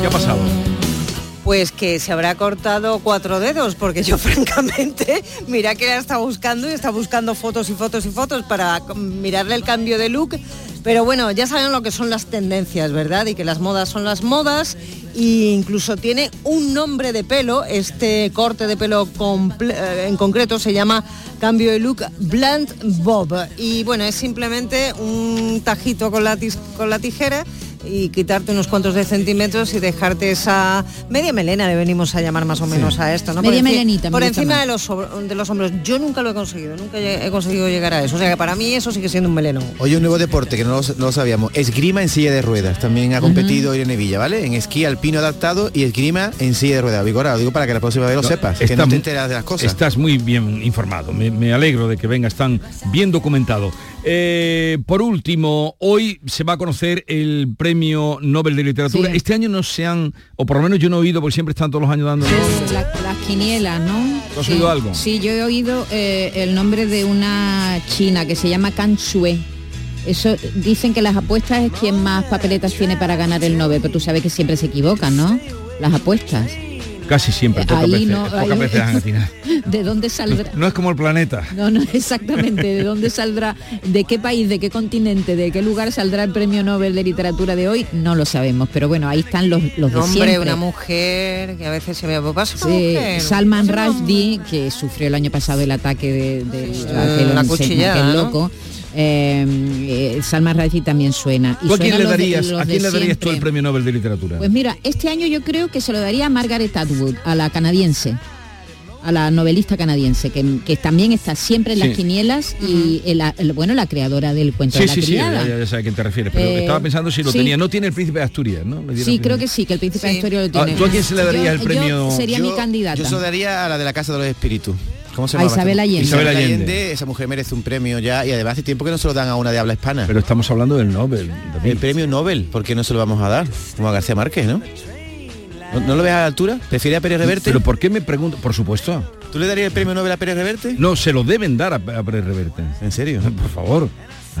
[SPEAKER 1] ¿Qué ha pasado?
[SPEAKER 17] Pues que se habrá cortado cuatro dedos, porque yo [LAUGHS] francamente, mira que la está buscando y está buscando fotos y fotos y fotos para mirarle el cambio de look. Pero bueno, ya saben lo que son las tendencias, ¿verdad? Y que las modas son las modas. E incluso tiene un nombre de pelo, este corte de pelo eh, en concreto se llama cambio de look Blunt Bob. Y bueno, es simplemente un tajito con la, con la tijera y quitarte unos cuantos de centímetros y dejarte esa media melena le venimos a llamar más o menos a esto, ¿no?
[SPEAKER 15] Media
[SPEAKER 17] por
[SPEAKER 15] melenita, me
[SPEAKER 17] por encima de los de los hombros. Yo nunca lo he conseguido, nunca he conseguido llegar a eso. O sea que para mí eso sigue siendo un meleno.
[SPEAKER 18] Oye, un nuevo deporte que no lo, no lo sabíamos. Esgrima en silla de ruedas. También ha competido Irene Villa, ¿vale? En esquí alpino adaptado y esgrima en silla de ruedas. Vigora, lo digo para que la próxima vez lo sepas, que no te enteras de las cosas.
[SPEAKER 1] Estás muy bien informado. Me, me alegro de que vengas tan bien documentado. Eh, por último, hoy se va a conocer el premio Nobel de Literatura.
[SPEAKER 15] Sí.
[SPEAKER 1] Este año no se han, o por lo menos yo no he oído, porque siempre están todos los años dando.
[SPEAKER 15] La- las quinielas, ¿no?
[SPEAKER 1] ¿Tú has
[SPEAKER 15] Sí.
[SPEAKER 1] oído algo?
[SPEAKER 15] Sí, yo he oído eh, el nombre de una china que se llama Kan Shui. Eso dicen que las apuestas es quien más papeletas tiene para ganar el Nobel, pero tú sabes que siempre se equivocan, ¿no? Las apuestas.
[SPEAKER 1] Casi siempre, pocas
[SPEAKER 15] Ahí
[SPEAKER 1] veces,
[SPEAKER 15] no,
[SPEAKER 1] pocas
[SPEAKER 15] ahí-
[SPEAKER 1] veces han atinado. [LAUGHS]
[SPEAKER 15] ¿De dónde saldrá?
[SPEAKER 1] No es como el planeta.
[SPEAKER 15] No, no, exactamente. ¿De dónde saldrá? ¿De qué país, de qué continente, de qué lugar saldrá el premio Nobel de Literatura de hoy? No lo sabemos, pero bueno, ahí están los, los de
[SPEAKER 17] Hombre,
[SPEAKER 15] siempre.
[SPEAKER 17] una mujer que a veces se pasa una
[SPEAKER 15] Sí. Salman Rushdie, que sufrió el año pasado el ataque de, de
[SPEAKER 17] la cuchillada,
[SPEAKER 15] aquel
[SPEAKER 17] ¿no?
[SPEAKER 15] loco. Eh, eh, Salman Rushdie también suena. Y
[SPEAKER 1] ¿Tú a quién le
[SPEAKER 15] de-
[SPEAKER 1] darías,
[SPEAKER 15] los
[SPEAKER 1] a quién le darías tú el premio Nobel de Literatura?
[SPEAKER 15] Pues mira, este año yo creo que se lo daría a Margaret Atwood, a la canadiense, a la novelista canadiense, que, que también está siempre en
[SPEAKER 1] Sí.
[SPEAKER 15] las quinielas y el- el- bueno, la creadora del cuento
[SPEAKER 1] Sí,
[SPEAKER 15] de la
[SPEAKER 1] sí, sí,
[SPEAKER 15] criada.
[SPEAKER 1] ya, ya sé a quién te refieres, pero
[SPEAKER 15] Eh,
[SPEAKER 1] estaba pensando si lo
[SPEAKER 15] sí.
[SPEAKER 1] tenía. No tiene el príncipe de Asturias, ¿no?
[SPEAKER 15] Sí, creo que sí, que el príncipe de
[SPEAKER 17] Sí.
[SPEAKER 15] Historia lo
[SPEAKER 1] Ah,
[SPEAKER 15] tiene.
[SPEAKER 1] ¿tú a quién se le darías
[SPEAKER 15] Yo-
[SPEAKER 1] el premio?
[SPEAKER 15] yo sería mi candidata.
[SPEAKER 18] Yo se lo daría a la de la Casa de los Espíritus. ¿Cómo se
[SPEAKER 15] A
[SPEAKER 18] llama?
[SPEAKER 15] Isabel Allende.
[SPEAKER 18] Isabel Allende.
[SPEAKER 1] Allende.
[SPEAKER 18] Esa mujer merece un premio ya y además hace tiempo que no se lo dan a una de habla hispana.
[SPEAKER 1] Pero estamos hablando del Nobel. David.
[SPEAKER 18] el premio Nobel, ¿por qué no se lo vamos a dar? Como a García Márquez, ¿no? ¿No, no lo ves a la altura? ¿Prefiere a Pérez Reverte?
[SPEAKER 1] Pero ¿por qué me pregunto? Por supuesto.
[SPEAKER 18] ¿Tú le darías el premio Nobel a Pérez Reverte?
[SPEAKER 1] No, se lo deben dar a, a Pérez Reverte.
[SPEAKER 18] ¿En serio?
[SPEAKER 1] Por favor.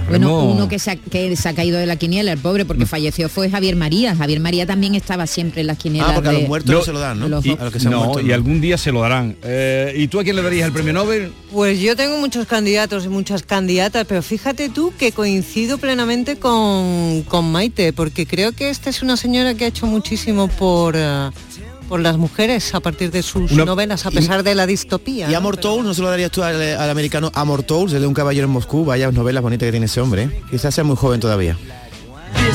[SPEAKER 15] Bueno, uno que se, ha, que se ha caído de la quiniela, el pobre, porque falleció fue Javier María. Javier María también estaba siempre en las quinielas.
[SPEAKER 18] Ah, porque a los
[SPEAKER 15] de-
[SPEAKER 18] muertos no, se lo dan, ¿no?
[SPEAKER 15] de los-
[SPEAKER 1] Y,
[SPEAKER 18] a los que se han
[SPEAKER 1] no,
[SPEAKER 18] muerto,
[SPEAKER 1] y
[SPEAKER 18] no.
[SPEAKER 1] algún día se lo darán. Eh, ¿Y tú a quién le darías el premio Nobel?
[SPEAKER 17] Pues yo tengo muchos candidatos y muchas candidatas, pero fíjate tú que coincido plenamente con, con Maite, porque creo que esta es una señora que ha hecho muchísimo por, eh, por las mujeres a partir de sus
[SPEAKER 18] Una-
[SPEAKER 17] novelas, a pesar de la distopía.
[SPEAKER 18] ¿Y
[SPEAKER 17] ¿no?
[SPEAKER 18] Amor Towles no se lo darías tú al, al americano Amor Towles, el de un caballero en Moscú? Vaya novelas bonitas que tiene ese hombre. ¿eh? Quizás sea muy joven todavía.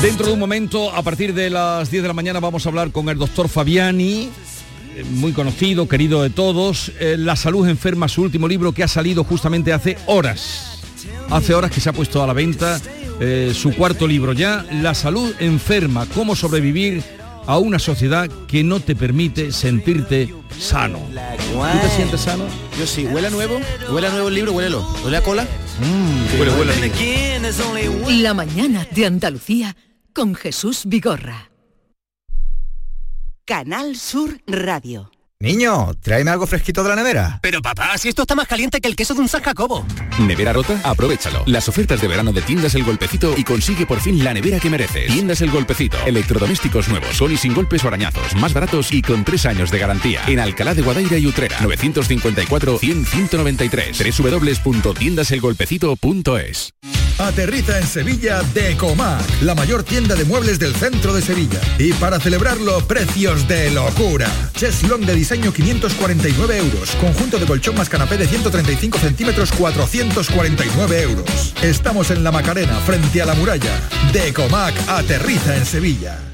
[SPEAKER 1] Dentro de un momento, a partir de las 10 de la mañana, vamos a hablar con el doctor Fabiani, eh, muy conocido, querido de todos. Eh, la salud enferma, su último libro que ha salido justamente hace horas. hace horas que se ha puesto a la venta eh, su cuarto libro ya, La salud enferma, cómo sobrevivir a una sociedad que no te permite sentirte sano. ¿Tú te sientes sano?
[SPEAKER 18] Yo sí, huele a nuevo, huele a nuevo el libro, huélelo. ¿Huele a cola?
[SPEAKER 1] Mm, huele, huele a
[SPEAKER 6] La mañana de Andalucía con Jesús Vigorra.
[SPEAKER 21] Canal Sur Radio.
[SPEAKER 22] Niño, tráeme algo fresquito de la nevera.
[SPEAKER 23] Pero papá, si esto está más caliente que el queso de un San Jacobo.
[SPEAKER 24] ¿Nevera rota? Aprovechalo. Las ofertas de verano de Tiendas El Golpecito y consigue por fin la nevera que mereces. Tiendas El Golpecito. Electrodomésticos nuevos, son y sin golpes o arañazos, más baratos y con tres años de garantía. En Alcalá de Guadaira y Utrera. 954-100-193. www.tiendaselgolpecito.es
[SPEAKER 8] Aterriza en Sevilla Decomac, la mayor tienda de muebles del centro de Sevilla. Y para celebrarlo, precios de locura. Cheslong de diseño 549 euros. Conjunto de colchón más canapé de 135 centímetros 449 euros. Estamos en la Macarena, frente a la muralla. Decomac aterriza en Sevilla.